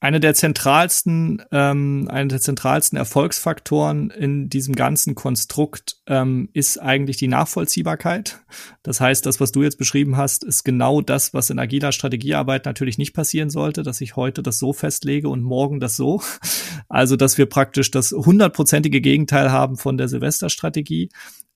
eine der zentralsten, ähm, eine der zentralsten Erfolgsfaktoren in diesem ganzen Konstrukt ähm, ist eigentlich die Nachvollziehbarkeit. Das heißt, das, was du jetzt beschrieben hast, ist genau das, was in agiler Strategiearbeit natürlich nicht passieren sollte, dass ich heute das so festlege und morgen das so. Also, dass wir praktisch das hundertprozentige Gegenteil haben von der Silvesterstrategie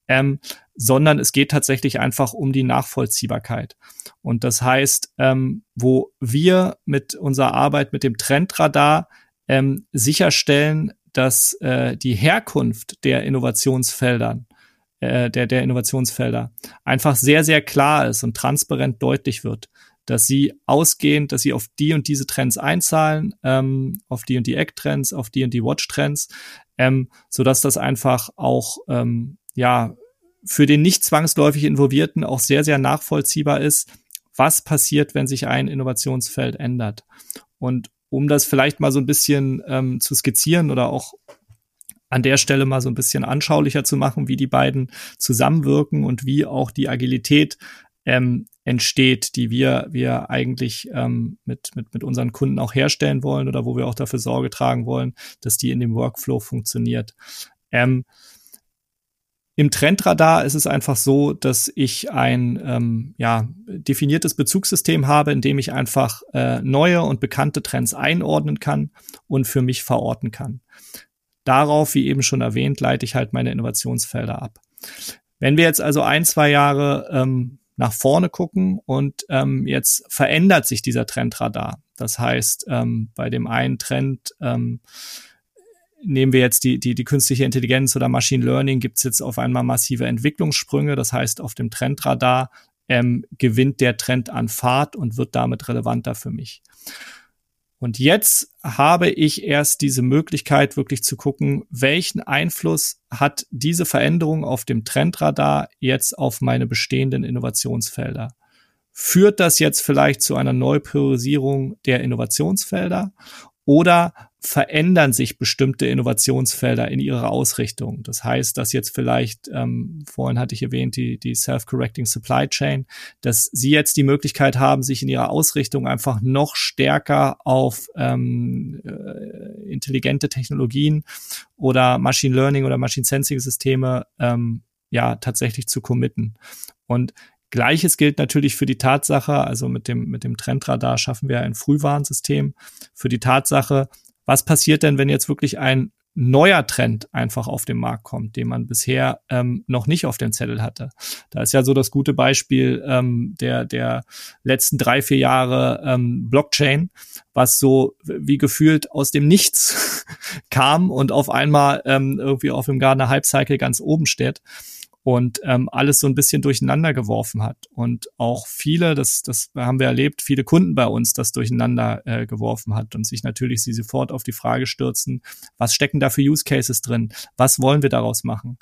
ähm, sondern es geht tatsächlich einfach um die Nachvollziehbarkeit. Und das heißt, ähm, wo wir mit unserer Arbeit mit dem Trendradar ähm, sicherstellen, dass äh, die Herkunft der Innovationsfeldern äh, der, der Innovationsfelder einfach sehr, sehr klar ist und transparent deutlich wird, dass sie ausgehen, dass sie auf die und diese Trends einzahlen, ähm, auf die und die Eck-Trends, auf die und die Watch-Trends, ähm, so dass das einfach auch ähm, ja, für den nicht zwangsläufig Involvierten auch sehr, sehr nachvollziehbar ist, was passiert, wenn sich ein Innovationsfeld ändert. Und um das vielleicht mal so ein bisschen ähm, zu skizzieren oder auch an der Stelle mal so ein bisschen anschaulicher zu machen, wie die beiden zusammenwirken und wie auch die Agilität ähm, entsteht, die wir, wir eigentlich ähm, mit, mit, mit unseren Kunden auch herstellen wollen oder wo wir auch dafür Sorge tragen wollen, dass die in dem Workflow funktioniert. Ähm, im Trendradar ist es einfach so, dass ich ein ähm, ja, definiertes Bezugssystem habe, in dem ich einfach äh, neue und bekannte Trends einordnen kann und für mich verorten kann. Darauf, wie eben schon erwähnt, leite ich halt meine Innovationsfelder ab. Wenn wir jetzt also ein, zwei Jahre ähm, nach vorne gucken und ähm, jetzt verändert sich dieser Trendradar. Das heißt, ähm, bei dem einen Trend ähm, nehmen wir jetzt die, die, die künstliche Intelligenz oder Machine Learning, gibt es jetzt auf einmal massive Entwicklungssprünge. Das heißt, auf dem Trendradar ähm, gewinnt der Trend an Fahrt und wird damit relevanter für mich. Und jetzt habe ich erst diese Möglichkeit, wirklich zu gucken, welchen Einfluss hat diese Veränderung auf dem Trendradar jetzt auf meine bestehenden Innovationsfelder. Führt das jetzt vielleicht zu einer Neupriorisierung der Innovationsfelder oder verändern sich bestimmte Innovationsfelder in ihrer Ausrichtung. Das heißt, dass jetzt vielleicht, ähm, vorhin hatte ich erwähnt, die, die Self-Correcting Supply Chain, dass sie jetzt die Möglichkeit haben, sich in ihrer Ausrichtung einfach noch stärker auf ähm, äh, intelligente Technologien oder Machine Learning oder Machine Sensing Systeme ähm, ja tatsächlich zu committen. Und Gleiches gilt natürlich für die Tatsache, also mit dem, mit dem Trendradar schaffen wir ein Frühwarnsystem für die Tatsache, was passiert denn, wenn jetzt wirklich ein neuer Trend einfach auf den Markt kommt, den man bisher ähm, noch nicht auf dem Zettel hatte. Da ist ja so das gute Beispiel ähm, der, der letzten drei, vier Jahre ähm, Blockchain, was so wie gefühlt aus dem Nichts kam und auf einmal ähm, irgendwie auf dem Gardener Hype ganz oben steht und ähm, alles so ein bisschen durcheinander geworfen hat. Und auch viele, das, das haben wir erlebt, viele Kunden bei uns das durcheinander äh, geworfen hat und sich natürlich sie sofort auf die Frage stürzen, was stecken da für Use Cases drin? Was wollen wir daraus machen?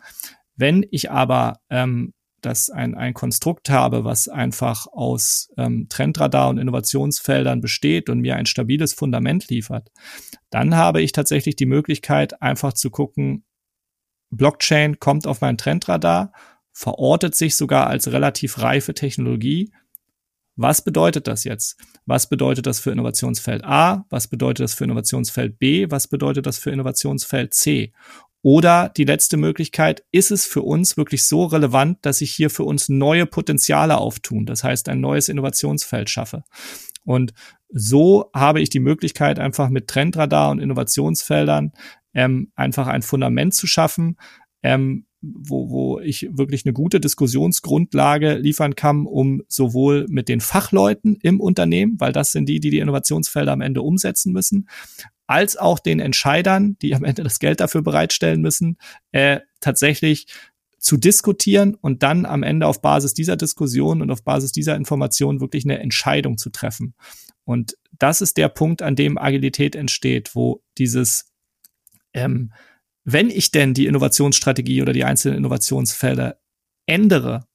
Wenn ich aber ähm, das ein, ein Konstrukt habe, was einfach aus ähm, Trendradar und Innovationsfeldern besteht und mir ein stabiles Fundament liefert, dann habe ich tatsächlich die Möglichkeit, einfach zu gucken, Blockchain kommt auf mein Trendradar. verortet sich sogar als relativ reife Technologie. Was bedeutet das jetzt? Was bedeutet das für Innovationsfeld A? Was bedeutet das für Innovationsfeld B? Was bedeutet das für Innovationsfeld C? Oder die letzte Möglichkeit, ist es für uns wirklich so relevant, dass sich hier für uns neue Potenziale auftun? Das heißt, ein neues Innovationsfeld schaffe. Und so habe ich die Möglichkeit, einfach mit Trendradar und Innovationsfeldern ähm, einfach ein Fundament zu schaffen, ähm, wo, wo ich wirklich eine gute Diskussionsgrundlage liefern kann, um sowohl mit den Fachleuten im Unternehmen, weil das sind die, die die Innovationsfelder am Ende umsetzen müssen, als auch den Entscheidern, die am Ende das Geld dafür bereitstellen müssen, äh, tatsächlich zu diskutieren und dann am Ende auf Basis dieser Diskussion und auf Basis dieser Information wirklich eine Entscheidung zu treffen. Und das ist der Punkt, an dem Agilität entsteht, wo dieses ähm, wenn ich denn die Innovationsstrategie oder die einzelnen Innovationsfelder ändere,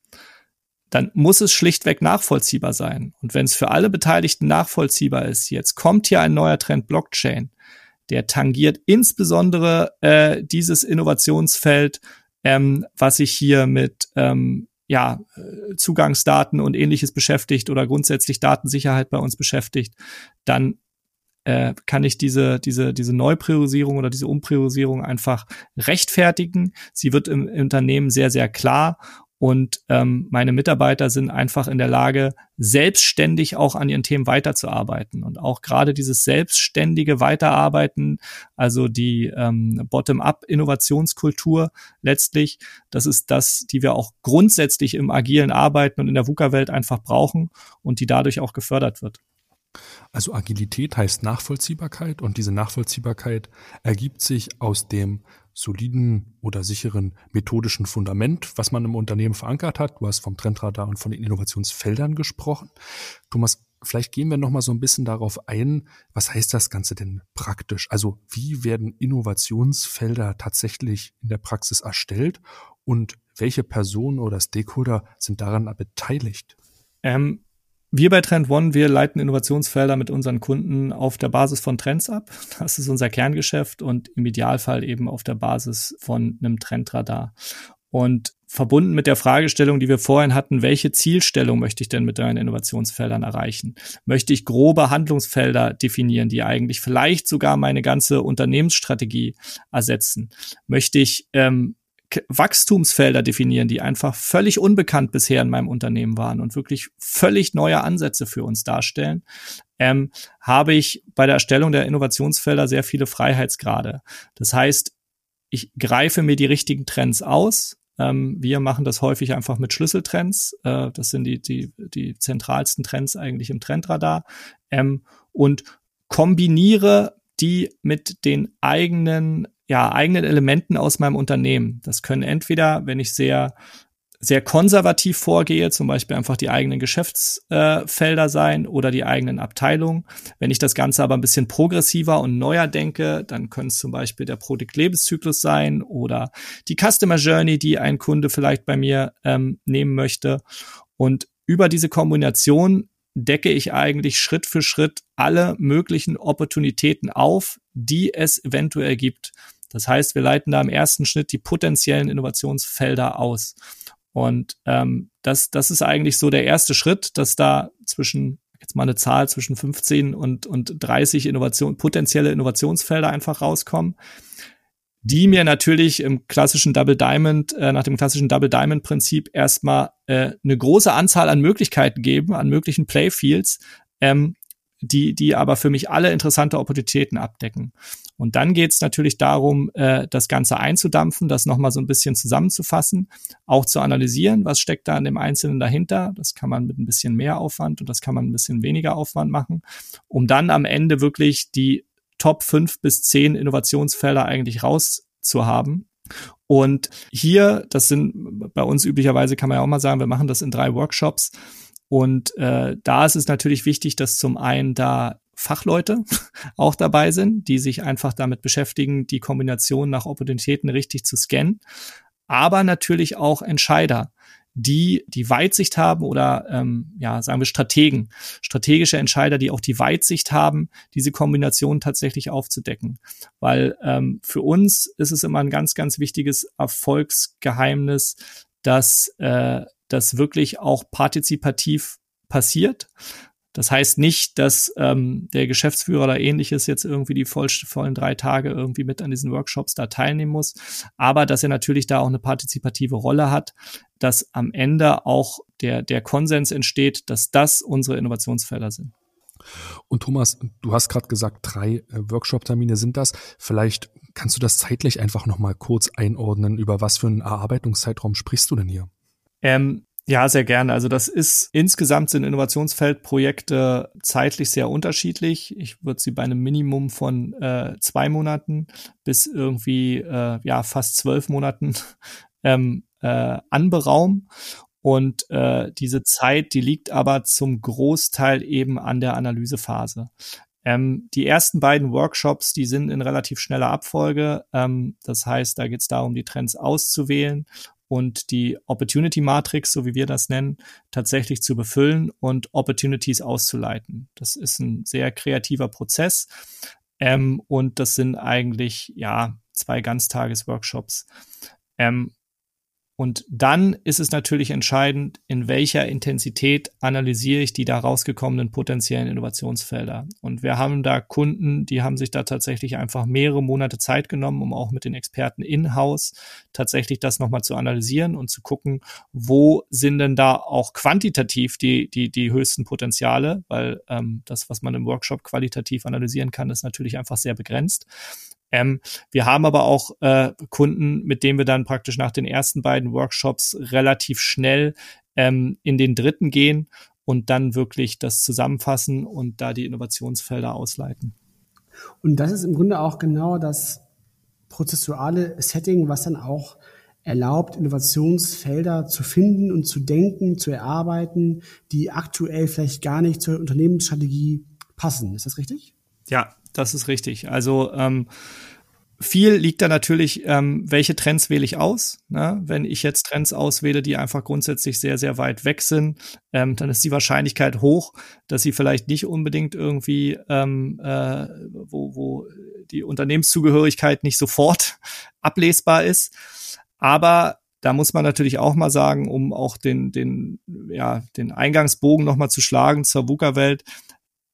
dann muss es schlichtweg nachvollziehbar sein. Und wenn es für alle Beteiligten nachvollziehbar ist, jetzt kommt hier ein neuer Trend Blockchain, der tangiert insbesondere äh, dieses Innovationsfeld, ähm, was sich hier mit ähm, ja, äh, Zugangsdaten und ähnliches beschäftigt oder grundsätzlich Datensicherheit bei uns beschäftigt, dann äh, kann ich diese, diese, diese Neupriorisierung oder diese Umpriorisierung einfach rechtfertigen. Sie wird im, Unternehmen sehr, sehr klar und ähm, meine Mitarbeiter sind einfach in der Lage, selbstständig auch an ihren Themen weiterzuarbeiten. Und auch gerade dieses selbstständige Weiterarbeiten, also die ähm, Bottom-up-Innovationskultur letztlich, das ist das, die wir auch grundsätzlich im agilen Arbeiten und in der VUCA-Welt einfach brauchen und die dadurch auch gefördert wird. Also Agilität heißt Nachvollziehbarkeit und diese Nachvollziehbarkeit ergibt sich aus dem soliden oder sicheren methodischen Fundament, was man im Unternehmen verankert hat. Du hast vom Trendradar und von den Innovationsfeldern gesprochen. Thomas, vielleicht gehen wir noch mal so ein bisschen darauf ein, was heißt das Ganze denn praktisch? Also wie werden Innovationsfelder tatsächlich in der Praxis erstellt und welche Personen oder Stakeholder sind daran beteiligt? Ähm, wir bei Trend One, wir leiten Innovationsfelder mit unseren Kunden auf der Basis von Trends ab. Das ist unser Kerngeschäft und im Idealfall eben auf der Basis von einem Trendradar. Und verbunden mit der Fragestellung, die wir vorhin hatten, welche Zielstellung möchte ich denn mit deinen Innovationsfeldern erreichen? Möchte ich grobe Handlungsfelder definieren, die eigentlich vielleicht sogar meine ganze Unternehmensstrategie ersetzen? Möchte ich ähm, Wachstumsfelder definieren, die einfach völlig unbekannt bisher in meinem Unternehmen waren und wirklich völlig neue Ansätze für uns darstellen, ähm, habe ich bei der Erstellung der Innovationsfelder sehr viele Freiheitsgrade. Das heißt, ich greife mir die richtigen Trends aus. Ähm, wir machen das häufig einfach mit Schlüsseltrends. Äh, das sind die, die, die zentralsten Trends eigentlich im Trendradar. Ähm, und kombiniere die mit den eigenen ja, eigenen Elementen aus meinem Unternehmen. Das können entweder, wenn ich sehr sehr konservativ vorgehe, zum Beispiel einfach die eigenen Geschäftsfelder äh, sein oder die eigenen Abteilungen. Wenn ich das Ganze aber ein bisschen progressiver und neuer denke, dann können es zum Beispiel der Produkt-Lebenszyklus sein oder die Customer Journey, die ein Kunde vielleicht bei mir ähm, nehmen möchte. Und über diese Kombination decke ich eigentlich Schritt für Schritt alle möglichen Opportunitäten auf, die es eventuell gibt. Das heißt, wir leiten da im ersten Schnitt die potenziellen Innovationsfelder aus. Und ähm, das, das ist eigentlich so der erste Schritt, dass da zwischen, jetzt mal eine Zahl zwischen 15 und, und 30 Innovation, potenzielle Innovationsfelder einfach rauskommen, die mir natürlich im klassischen Double Diamond, äh, nach dem klassischen Double Diamond Prinzip erstmal äh, eine große Anzahl an Möglichkeiten geben, an möglichen Playfields, ähm, die, die aber für mich alle interessante Opportunitäten abdecken. Und dann geht es natürlich darum, äh, das Ganze einzudampfen, das nochmal so ein bisschen zusammenzufassen, auch zu analysieren, was steckt da in dem Einzelnen dahinter. Das kann man mit ein bisschen mehr Aufwand und das kann man ein bisschen weniger Aufwand machen, um dann am Ende wirklich die Top fünf bis zehn Innovationsfelder eigentlich rauszuhaben. Und hier, das sind bei uns üblicherweise, kann man ja auch mal sagen, wir machen das in drei Workshops. Und äh, da ist es natürlich wichtig, dass zum einen da Fachleute auch dabei sind, die sich einfach damit beschäftigen, die Kombination nach Opportunitäten richtig zu scannen, aber natürlich auch Entscheider, die die Weitsicht haben oder ähm, ja sagen wir Strategen, strategische Entscheider, die auch die Weitsicht haben, diese Kombination tatsächlich aufzudecken, weil ähm, für uns ist es immer ein ganz ganz wichtiges Erfolgsgeheimnis, dass äh, das wirklich auch partizipativ passiert. Das heißt nicht, dass ähm, der Geschäftsführer oder ähnliches jetzt irgendwie die voll, vollen drei Tage irgendwie mit an diesen Workshops da teilnehmen muss, aber dass er natürlich da auch eine partizipative Rolle hat, dass am Ende auch der, der Konsens entsteht, dass das unsere Innovationsfelder sind. Und Thomas, du hast gerade gesagt, drei äh, Workshop-Termine sind das. Vielleicht kannst du das zeitlich einfach nochmal kurz einordnen. Über was für einen Erarbeitungszeitraum sprichst du denn hier? Ähm, ja, sehr gerne. Also das ist insgesamt sind Innovationsfeldprojekte zeitlich sehr unterschiedlich. Ich würde sie bei einem Minimum von äh, zwei Monaten bis irgendwie äh, ja fast zwölf Monaten ähm, äh, anberaumen. Und äh, diese Zeit, die liegt aber zum Großteil eben an der Analysephase. Ähm, die ersten beiden Workshops, die sind in relativ schneller Abfolge. Ähm, das heißt, da geht es darum, die Trends auszuwählen und die Opportunity Matrix, so wie wir das nennen, tatsächlich zu befüllen und Opportunities auszuleiten. Das ist ein sehr kreativer Prozess. Ähm, und das sind eigentlich, ja, zwei Ganztagesworkshops. Ähm, und dann ist es natürlich entscheidend, in welcher Intensität analysiere ich die da rausgekommenen potenziellen Innovationsfelder. Und wir haben da Kunden, die haben sich da tatsächlich einfach mehrere Monate Zeit genommen, um auch mit den Experten in-house tatsächlich das nochmal zu analysieren und zu gucken, wo sind denn da auch quantitativ die, die, die höchsten Potenziale, weil ähm, das, was man im Workshop qualitativ analysieren kann, ist natürlich einfach sehr begrenzt. Ähm, wir haben aber auch äh, Kunden, mit denen wir dann praktisch nach den ersten beiden Workshops relativ schnell ähm, in den dritten gehen und dann wirklich das zusammenfassen und da die Innovationsfelder ausleiten. Und das ist im Grunde auch genau das prozessuale Setting, was dann auch erlaubt, Innovationsfelder zu finden und zu denken, zu erarbeiten, die aktuell vielleicht gar nicht zur Unternehmensstrategie passen. Ist das richtig? Ja, das ist richtig. Also ähm, viel liegt da natürlich, ähm, welche Trends wähle ich aus. Ne? Wenn ich jetzt Trends auswähle, die einfach grundsätzlich sehr, sehr weit weg sind, ähm, dann ist die Wahrscheinlichkeit hoch, dass sie vielleicht nicht unbedingt irgendwie, ähm, äh, wo, wo die Unternehmenszugehörigkeit nicht sofort ablesbar ist. Aber da muss man natürlich auch mal sagen, um auch den, den, ja, den Eingangsbogen nochmal zu schlagen zur VUCA-Welt,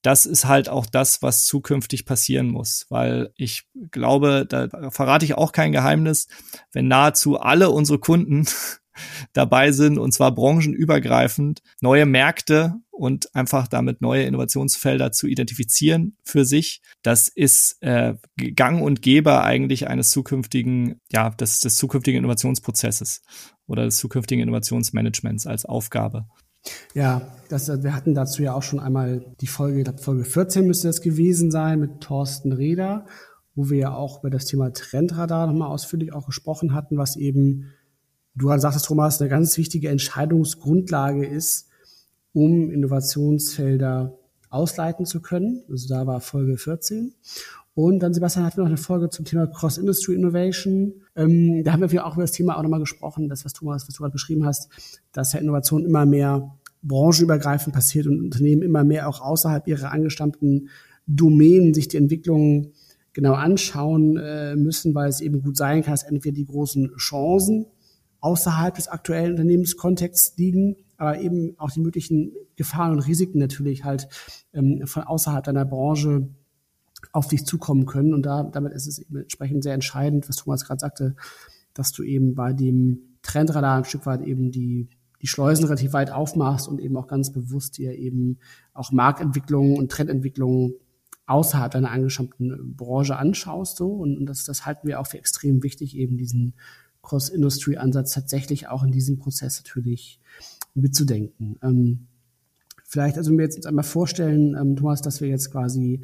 das ist halt auch das, was zukünftig passieren muss, weil ich glaube, da verrate ich auch kein Geheimnis, wenn nahezu alle unsere Kunden dabei sind, und zwar branchenübergreifend, neue Märkte und einfach damit neue Innovationsfelder zu identifizieren für sich. Das ist äh, Gang und Geber eigentlich eines zukünftigen, ja, des, des zukünftigen Innovationsprozesses oder des zukünftigen Innovationsmanagements als Aufgabe. Ja, das, äh, wir hatten dazu ja auch schon einmal die Folge, ich glaube Folge 14 müsste das gewesen sein, mit Thorsten Reder, wo wir ja auch über das Thema Trendradar nochmal ausführlich auch gesprochen hatten, was eben, du gerade sagtest, Thomas, eine ganz wichtige Entscheidungsgrundlage ist, um Innovationsfelder ausleiten zu können. Also da war Folge 14. Und dann, Sebastian, hatten wir noch eine Folge zum Thema Cross-Industry Innovation. Ähm, da haben wir auch über das Thema auch nochmal gesprochen, das, was Thomas, was du gerade beschrieben hast, dass ja Innovation immer mehr branchenübergreifend passiert und Unternehmen immer mehr auch außerhalb ihrer angestammten Domänen sich die Entwicklungen genau anschauen äh, müssen, weil es eben gut sein kann, dass entweder die großen Chancen außerhalb des aktuellen Unternehmenskontexts liegen, aber eben auch die möglichen Gefahren und Risiken natürlich halt ähm, von außerhalb deiner Branche auf dich zukommen können. Und da, damit ist es eben entsprechend sehr entscheidend, was Thomas gerade sagte, dass du eben bei dem Trendradar ein Stück weit eben die, die Schleusen relativ weit aufmachst und eben auch ganz bewusst dir eben auch Marktentwicklungen und Trendentwicklungen außerhalb deiner angestammten Branche anschaust. So. Und, und das, das halten wir auch für extrem wichtig, eben diesen Cross-Industry-Ansatz tatsächlich auch in diesem Prozess natürlich mitzudenken. Ähm, vielleicht, also wir jetzt einmal vorstellen, ähm, Thomas, dass wir jetzt quasi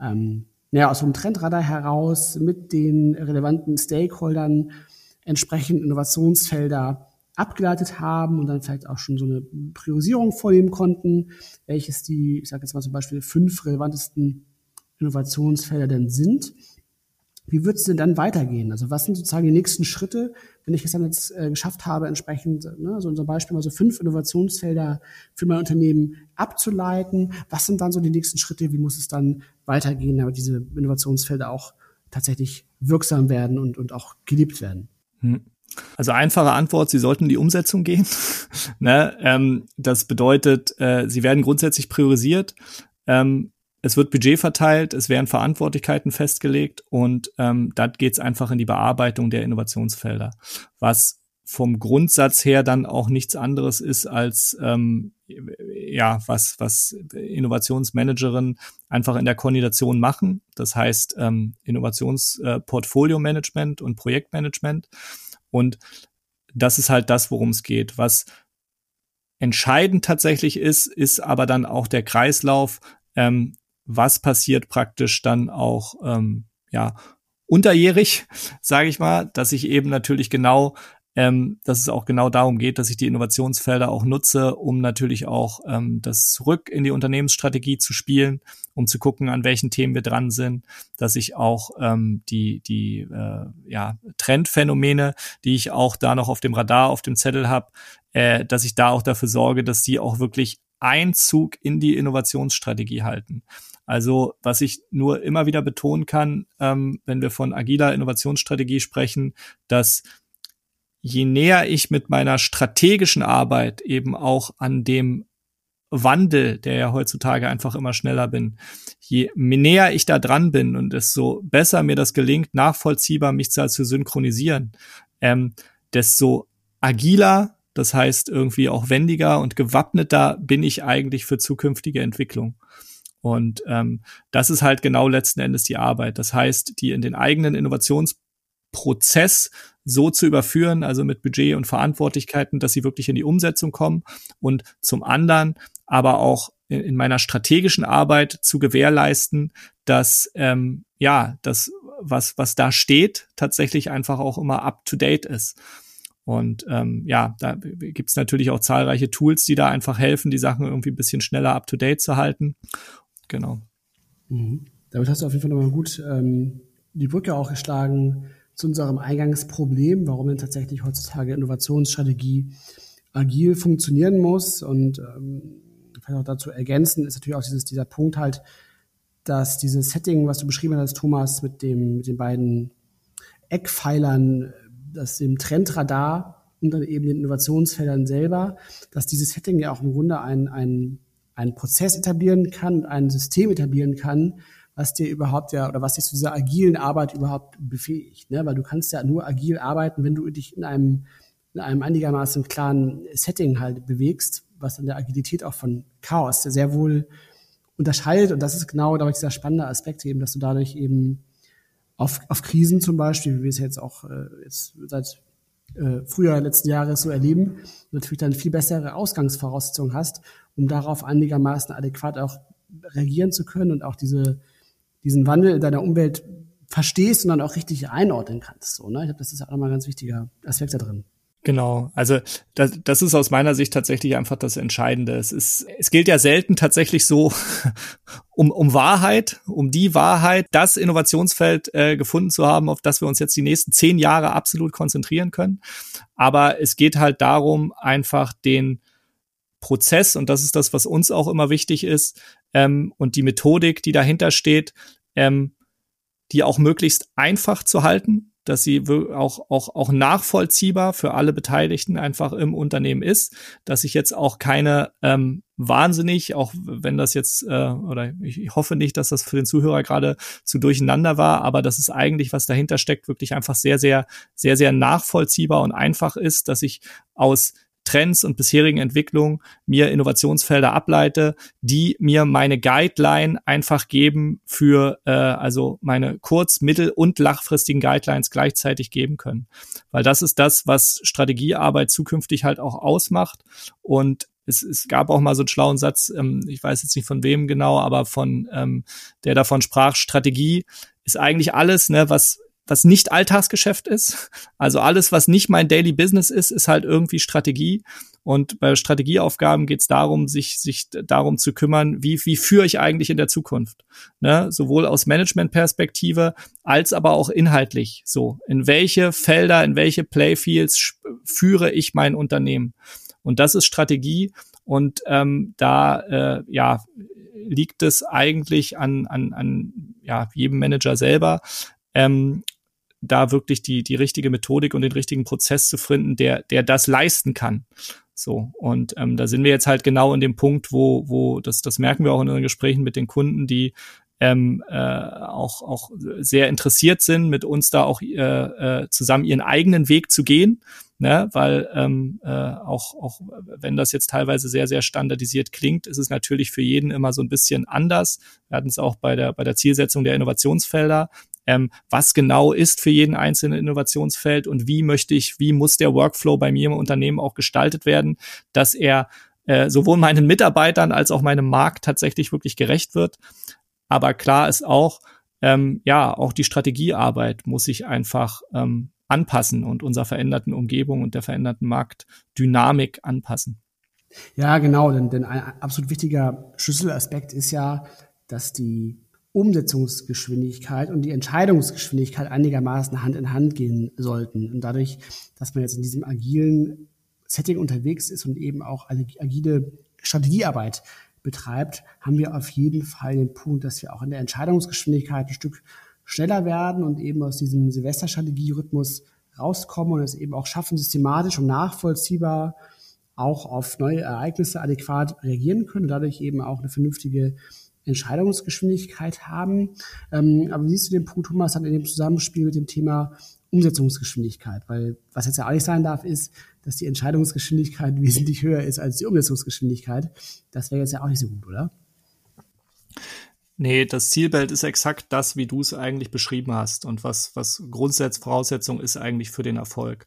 ähm, ja, aus so einem Trendradar heraus mit den relevanten Stakeholdern entsprechend Innovationsfelder abgeleitet haben und dann vielleicht auch schon so eine Priorisierung vornehmen konnten, welches die, ich sage jetzt mal zum Beispiel, fünf relevantesten Innovationsfelder denn sind. Wie wird es denn dann weitergehen? Also was sind sozusagen die nächsten Schritte, wenn ich es dann jetzt äh, geschafft habe, entsprechend, ne, so unser Beispiel mal so fünf Innovationsfelder für mein Unternehmen abzuleiten? Was sind dann so die nächsten Schritte? Wie muss es dann weitergehen, damit diese Innovationsfelder auch tatsächlich wirksam werden und, und auch geliebt werden? Hm. Also einfache Antwort, Sie sollten in die Umsetzung gehen. ne? ähm, das bedeutet, äh, Sie werden grundsätzlich priorisiert. Ähm, es wird Budget verteilt, es werden Verantwortlichkeiten festgelegt und ähm, da geht es einfach in die Bearbeitung der Innovationsfelder, was vom Grundsatz her dann auch nichts anderes ist als ähm, ja was was Innovationsmanagerinnen einfach in der Koordination machen. Das heißt ähm, Innovationsportfolio-Management äh, und Projektmanagement und das ist halt das, worum es geht. Was entscheidend tatsächlich ist, ist aber dann auch der Kreislauf. Ähm, was passiert praktisch dann auch ähm, ja unterjährig, sage ich mal, dass ich eben natürlich genau ähm, dass es auch genau darum geht, dass ich die Innovationsfelder auch nutze, um natürlich auch ähm, das zurück in die Unternehmensstrategie zu spielen, um zu gucken, an welchen Themen wir dran sind, dass ich auch ähm, die, die äh, ja, Trendphänomene, die ich auch da noch auf dem Radar, auf dem Zettel habe, äh, dass ich da auch dafür sorge, dass die auch wirklich Einzug in die Innovationsstrategie halten. Also was ich nur immer wieder betonen kann, ähm, wenn wir von agiler Innovationsstrategie sprechen, dass je näher ich mit meiner strategischen Arbeit eben auch an dem Wandel, der ja heutzutage einfach immer schneller bin, je näher ich da dran bin und desto besser mir das gelingt, nachvollziehbar mich zu synchronisieren, ähm, desto agiler, das heißt irgendwie auch wendiger und gewappneter bin ich eigentlich für zukünftige Entwicklung. Und ähm, das ist halt genau letzten Endes die Arbeit. Das heißt, die in den eigenen Innovationsprozess so zu überführen, also mit Budget und Verantwortlichkeiten, dass sie wirklich in die Umsetzung kommen und zum anderen aber auch in meiner strategischen Arbeit zu gewährleisten, dass ähm, ja das was was da steht tatsächlich einfach auch immer up to date ist. Und ähm, ja, da gibt's natürlich auch zahlreiche Tools, die da einfach helfen, die Sachen irgendwie ein bisschen schneller up to date zu halten. Genau. Mhm. Damit hast du auf jeden Fall nochmal gut ähm, die Brücke auch geschlagen zu unserem Eingangsproblem, warum denn tatsächlich heutzutage Innovationsstrategie agil funktionieren muss. Und ähm, vielleicht auch dazu ergänzen, ist natürlich auch dieses, dieser Punkt halt, dass dieses Setting, was du beschrieben hast, Thomas, mit, dem, mit den beiden Eckpfeilern, das dem Trendradar und dann eben den Innovationsfeldern selber, dass dieses Setting ja auch im Grunde ein, ein, einen Prozess etablieren kann, ein System etablieren kann, was dir überhaupt ja oder was dich zu dieser agilen Arbeit überhaupt befähigt. Ne? Weil du kannst ja nur agil arbeiten, wenn du dich in einem, in einem einigermaßen klaren Setting halt bewegst, was dann der Agilität auch von Chaos sehr wohl unterscheidet. Und das ist genau, glaube dieser spannende Aspekt eben, dass du dadurch eben auf, auf Krisen zum Beispiel, wie wir es jetzt auch äh, jetzt seit äh, Frühjahr letzten Jahres so erleben, natürlich dann viel bessere Ausgangsvoraussetzungen hast, um darauf einigermaßen adäquat auch reagieren zu können und auch diese diesen Wandel in deiner Umwelt verstehst und dann auch richtig einordnen kannst. So, ne? Ich glaube, das ist auch nochmal ein ganz wichtiger Aspekt da drin. Genau, also das, das ist aus meiner Sicht tatsächlich einfach das Entscheidende. Es ist, es gilt ja selten tatsächlich so um, um Wahrheit, um die Wahrheit, das Innovationsfeld äh, gefunden zu haben, auf das wir uns jetzt die nächsten zehn Jahre absolut konzentrieren können. Aber es geht halt darum, einfach den Prozess, und das ist das, was uns auch immer wichtig ist, ähm, und die Methodik, die dahinter steht, ähm, die auch möglichst einfach zu halten, dass sie auch, auch, auch nachvollziehbar für alle Beteiligten einfach im Unternehmen ist, dass ich jetzt auch keine ähm, wahnsinnig, auch wenn das jetzt, äh, oder ich hoffe nicht, dass das für den Zuhörer gerade zu durcheinander war, aber dass es eigentlich, was dahinter steckt, wirklich einfach sehr, sehr, sehr, sehr nachvollziehbar und einfach ist, dass ich aus Trends und bisherigen Entwicklungen mir Innovationsfelder ableite, die mir meine Guideline einfach geben für äh, also meine kurz-, mittel- und langfristigen Guidelines gleichzeitig geben können. Weil das ist das, was Strategiearbeit zukünftig halt auch ausmacht. Und es, es gab auch mal so einen schlauen Satz, ähm, ich weiß jetzt nicht von wem genau, aber von ähm, der davon sprach, Strategie ist eigentlich alles, ne, was was nicht Alltagsgeschäft ist. Also alles, was nicht mein Daily Business ist, ist halt irgendwie Strategie. Und bei Strategieaufgaben geht es darum, sich, sich darum zu kümmern, wie, wie führe ich eigentlich in der Zukunft. Ne? Sowohl aus Managementperspektive als aber auch inhaltlich. So, in welche Felder, in welche Playfields führe ich mein Unternehmen? Und das ist Strategie. Und ähm, da äh, ja liegt es eigentlich an, an, an ja, jedem Manager selber, ähm, da wirklich die, die richtige Methodik und den richtigen Prozess zu finden, der, der das leisten kann. So, und ähm, da sind wir jetzt halt genau in dem Punkt, wo, wo, das, das merken wir auch in unseren Gesprächen mit den Kunden, die ähm, äh, auch, auch sehr interessiert sind, mit uns da auch äh, äh, zusammen ihren eigenen Weg zu gehen. Ne, weil ähm, äh, auch, auch wenn das jetzt teilweise sehr, sehr standardisiert klingt, ist es natürlich für jeden immer so ein bisschen anders. Wir hatten es auch bei der, bei der Zielsetzung der Innovationsfelder. Ähm, was genau ist für jeden einzelnen Innovationsfeld und wie möchte ich, wie muss der Workflow bei mir im Unternehmen auch gestaltet werden, dass er äh, sowohl meinen Mitarbeitern als auch meinem Markt tatsächlich wirklich gerecht wird. Aber klar ist auch, ähm, ja, auch die Strategiearbeit muss sich einfach ähm, anpassen und unserer veränderten Umgebung und der veränderten Marktdynamik anpassen. Ja, genau, denn, denn ein absolut wichtiger Schlüsselaspekt ist ja, dass die Umsetzungsgeschwindigkeit und die Entscheidungsgeschwindigkeit einigermaßen Hand in Hand gehen sollten. Und dadurch, dass man jetzt in diesem agilen Setting unterwegs ist und eben auch agile Strategiearbeit betreibt, haben wir auf jeden Fall den Punkt, dass wir auch in der Entscheidungsgeschwindigkeit ein Stück schneller werden und eben aus diesem Silvesterstrategierhythmus rauskommen und es eben auch schaffen, systematisch und nachvollziehbar auch auf neue Ereignisse adäquat reagieren können und dadurch eben auch eine vernünftige Entscheidungsgeschwindigkeit haben. Ähm, aber siehst du den Punkt, Thomas, dann in dem Zusammenspiel mit dem Thema Umsetzungsgeschwindigkeit? Weil was jetzt ja auch nicht sein darf, ist, dass die Entscheidungsgeschwindigkeit wesentlich höher ist als die Umsetzungsgeschwindigkeit. Das wäre jetzt ja auch nicht so gut, oder? Nee, das Zielbild ist exakt das, wie du es eigentlich beschrieben hast und was, was Grundsatzvoraussetzung ist eigentlich für den Erfolg.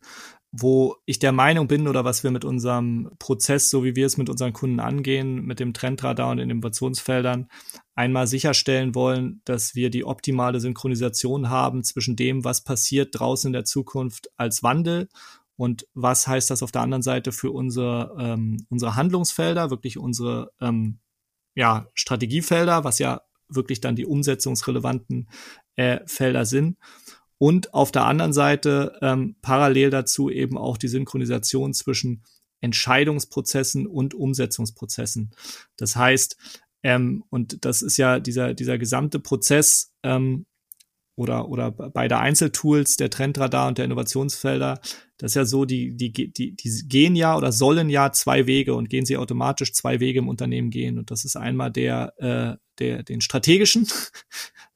Wo ich der Meinung bin oder was wir mit unserem Prozess, so wie wir es mit unseren Kunden angehen, mit dem Trendradar und den Innovationsfeldern, einmal sicherstellen wollen, dass wir die optimale Synchronisation haben zwischen dem, was passiert draußen in der Zukunft als Wandel und was heißt das auf der anderen Seite für unsere, ähm, unsere Handlungsfelder, wirklich unsere ähm, ja, Strategiefelder, was ja wirklich dann die umsetzungsrelevanten äh, Felder sind. Und auf der anderen Seite ähm, parallel dazu eben auch die Synchronisation zwischen Entscheidungsprozessen und Umsetzungsprozessen. Das heißt, ähm, und das ist ja dieser, dieser gesamte Prozess ähm, oder, oder beide Einzeltools, der Trendradar und der Innovationsfelder, das ist ja so, die, die, die, die gehen ja oder sollen ja zwei Wege und gehen sie automatisch zwei Wege im Unternehmen gehen. Und das ist einmal der, äh, der, den strategischen,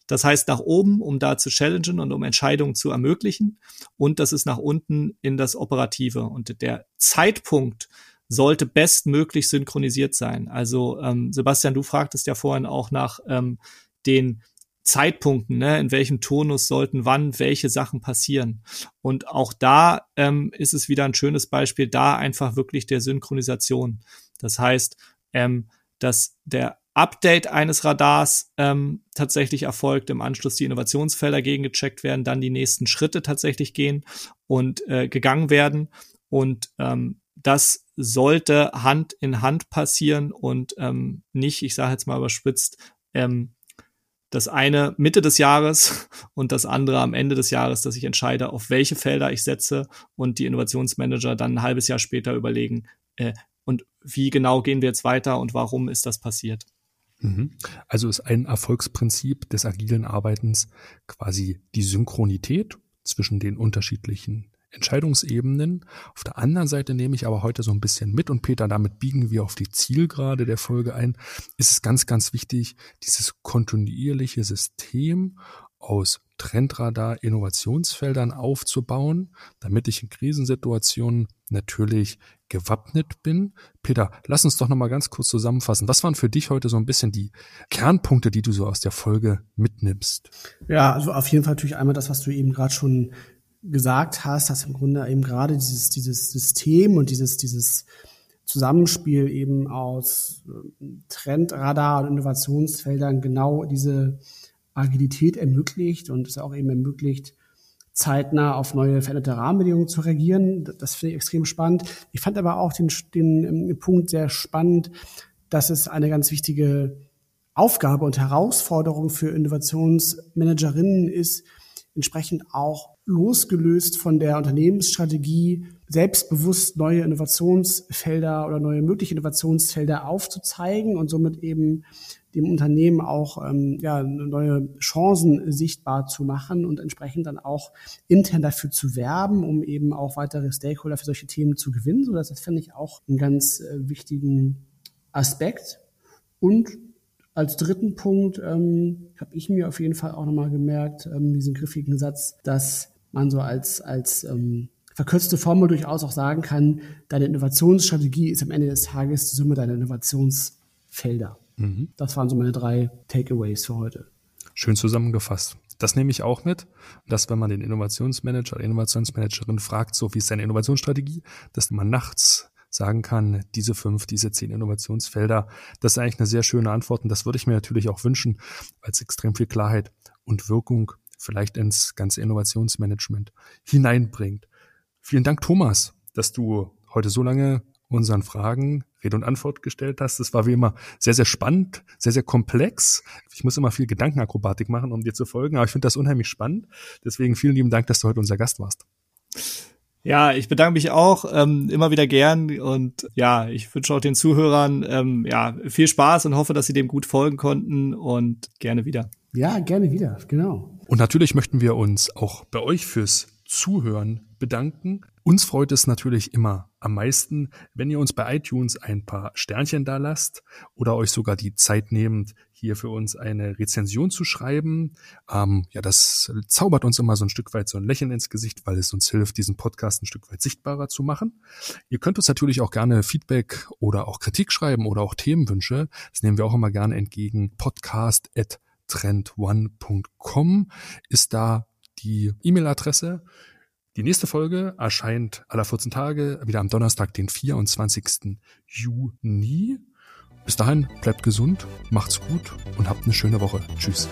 das heißt nach oben, um da zu challengen und um Entscheidungen zu ermöglichen. Und das ist nach unten in das Operative. Und der Zeitpunkt sollte bestmöglich synchronisiert sein. Also ähm, Sebastian, du fragtest ja vorhin auch nach ähm, den Zeitpunkten, ne, in welchem Tonus sollten wann welche Sachen passieren. Und auch da ähm, ist es wieder ein schönes Beispiel, da einfach wirklich der Synchronisation. Das heißt, ähm, dass der Update eines Radars ähm, tatsächlich erfolgt, im Anschluss die Innovationsfelder gegengecheckt werden, dann die nächsten Schritte tatsächlich gehen und äh, gegangen werden. Und ähm, das sollte Hand in Hand passieren und ähm, nicht, ich sage jetzt mal überspitzt, ähm, das eine Mitte des Jahres und das andere am Ende des Jahres, dass ich entscheide, auf welche Felder ich setze und die Innovationsmanager dann ein halbes Jahr später überlegen, äh, und wie genau gehen wir jetzt weiter und warum ist das passiert. Mhm. Also ist ein Erfolgsprinzip des agilen Arbeitens quasi die Synchronität zwischen den unterschiedlichen Entscheidungsebenen. Auf der anderen Seite nehme ich aber heute so ein bisschen mit und Peter, damit biegen wir auf die Zielgerade der Folge ein. Ist es ganz, ganz wichtig, dieses kontinuierliche System aus Trendradar Innovationsfeldern aufzubauen, damit ich in Krisensituationen natürlich gewappnet bin. Peter, lass uns doch noch mal ganz kurz zusammenfassen. Was waren für dich heute so ein bisschen die Kernpunkte, die du so aus der Folge mitnimmst? Ja, also auf jeden Fall natürlich einmal das, was du eben gerade schon gesagt hast, dass im Grunde eben gerade dieses, dieses System und dieses, dieses Zusammenspiel eben aus ähm, Trendradar und Innovationsfeldern genau diese Agilität ermöglicht und es auch eben ermöglicht, zeitnah auf neue veränderte Rahmenbedingungen zu reagieren. Das finde ich extrem spannend. Ich fand aber auch den, den, ähm, Punkt sehr spannend, dass es eine ganz wichtige Aufgabe und Herausforderung für Innovationsmanagerinnen ist, entsprechend auch losgelöst von der Unternehmensstrategie selbstbewusst neue Innovationsfelder oder neue mögliche Innovationsfelder aufzuzeigen und somit eben dem Unternehmen auch ähm, ja, neue Chancen sichtbar zu machen und entsprechend dann auch intern dafür zu werben, um eben auch weitere Stakeholder für solche Themen zu gewinnen. So, das, finde ich auch einen ganz äh, wichtigen Aspekt. Und als dritten Punkt ähm, habe ich mir auf jeden Fall auch nochmal gemerkt, ähm, diesen griffigen Satz, dass man so als, als ähm, verkürzte Formel durchaus auch sagen kann, deine Innovationsstrategie ist am Ende des Tages die Summe deiner Innovationsfelder. Mhm. Das waren so meine drei Takeaways für heute. Schön zusammengefasst. Das nehme ich auch mit, dass wenn man den Innovationsmanager oder Innovationsmanagerin fragt, so wie ist deine Innovationsstrategie, dass man nachts sagen kann, diese fünf, diese zehn Innovationsfelder, das ist eigentlich eine sehr schöne Antwort und das würde ich mir natürlich auch wünschen, weil es extrem viel Klarheit und Wirkung vielleicht ins ganze Innovationsmanagement hineinbringt. Vielen Dank, Thomas, dass du heute so lange unseren Fragen Rede und Antwort gestellt hast. Das war wie immer sehr, sehr spannend, sehr, sehr komplex. Ich muss immer viel Gedankenakrobatik machen, um dir zu folgen, aber ich finde das unheimlich spannend. Deswegen vielen lieben Dank, dass du heute unser Gast warst. Ja, ich bedanke mich auch ähm, immer wieder gern und ja, ich wünsche auch den Zuhörern ähm, ja viel Spaß und hoffe, dass sie dem gut folgen konnten und gerne wieder. Ja, gerne wieder, genau. Und natürlich möchten wir uns auch bei euch fürs Zuhören bedanken. Uns freut es natürlich immer am meisten, wenn ihr uns bei iTunes ein paar Sternchen da lasst oder euch sogar die Zeit nehmt, hier für uns eine Rezension zu schreiben. Ähm, ja, das zaubert uns immer so ein Stück weit so ein Lächeln ins Gesicht, weil es uns hilft, diesen Podcast ein Stück weit sichtbarer zu machen. Ihr könnt uns natürlich auch gerne Feedback oder auch Kritik schreiben oder auch Themenwünsche. Das nehmen wir auch immer gerne entgegen. Podcast at trendone.com ist da die E-Mail-Adresse. Die nächste Folge erscheint aller 14 Tage, wieder am Donnerstag, den 24. Juni. Bis dahin, bleibt gesund, macht's gut und habt eine schöne Woche. Tschüss.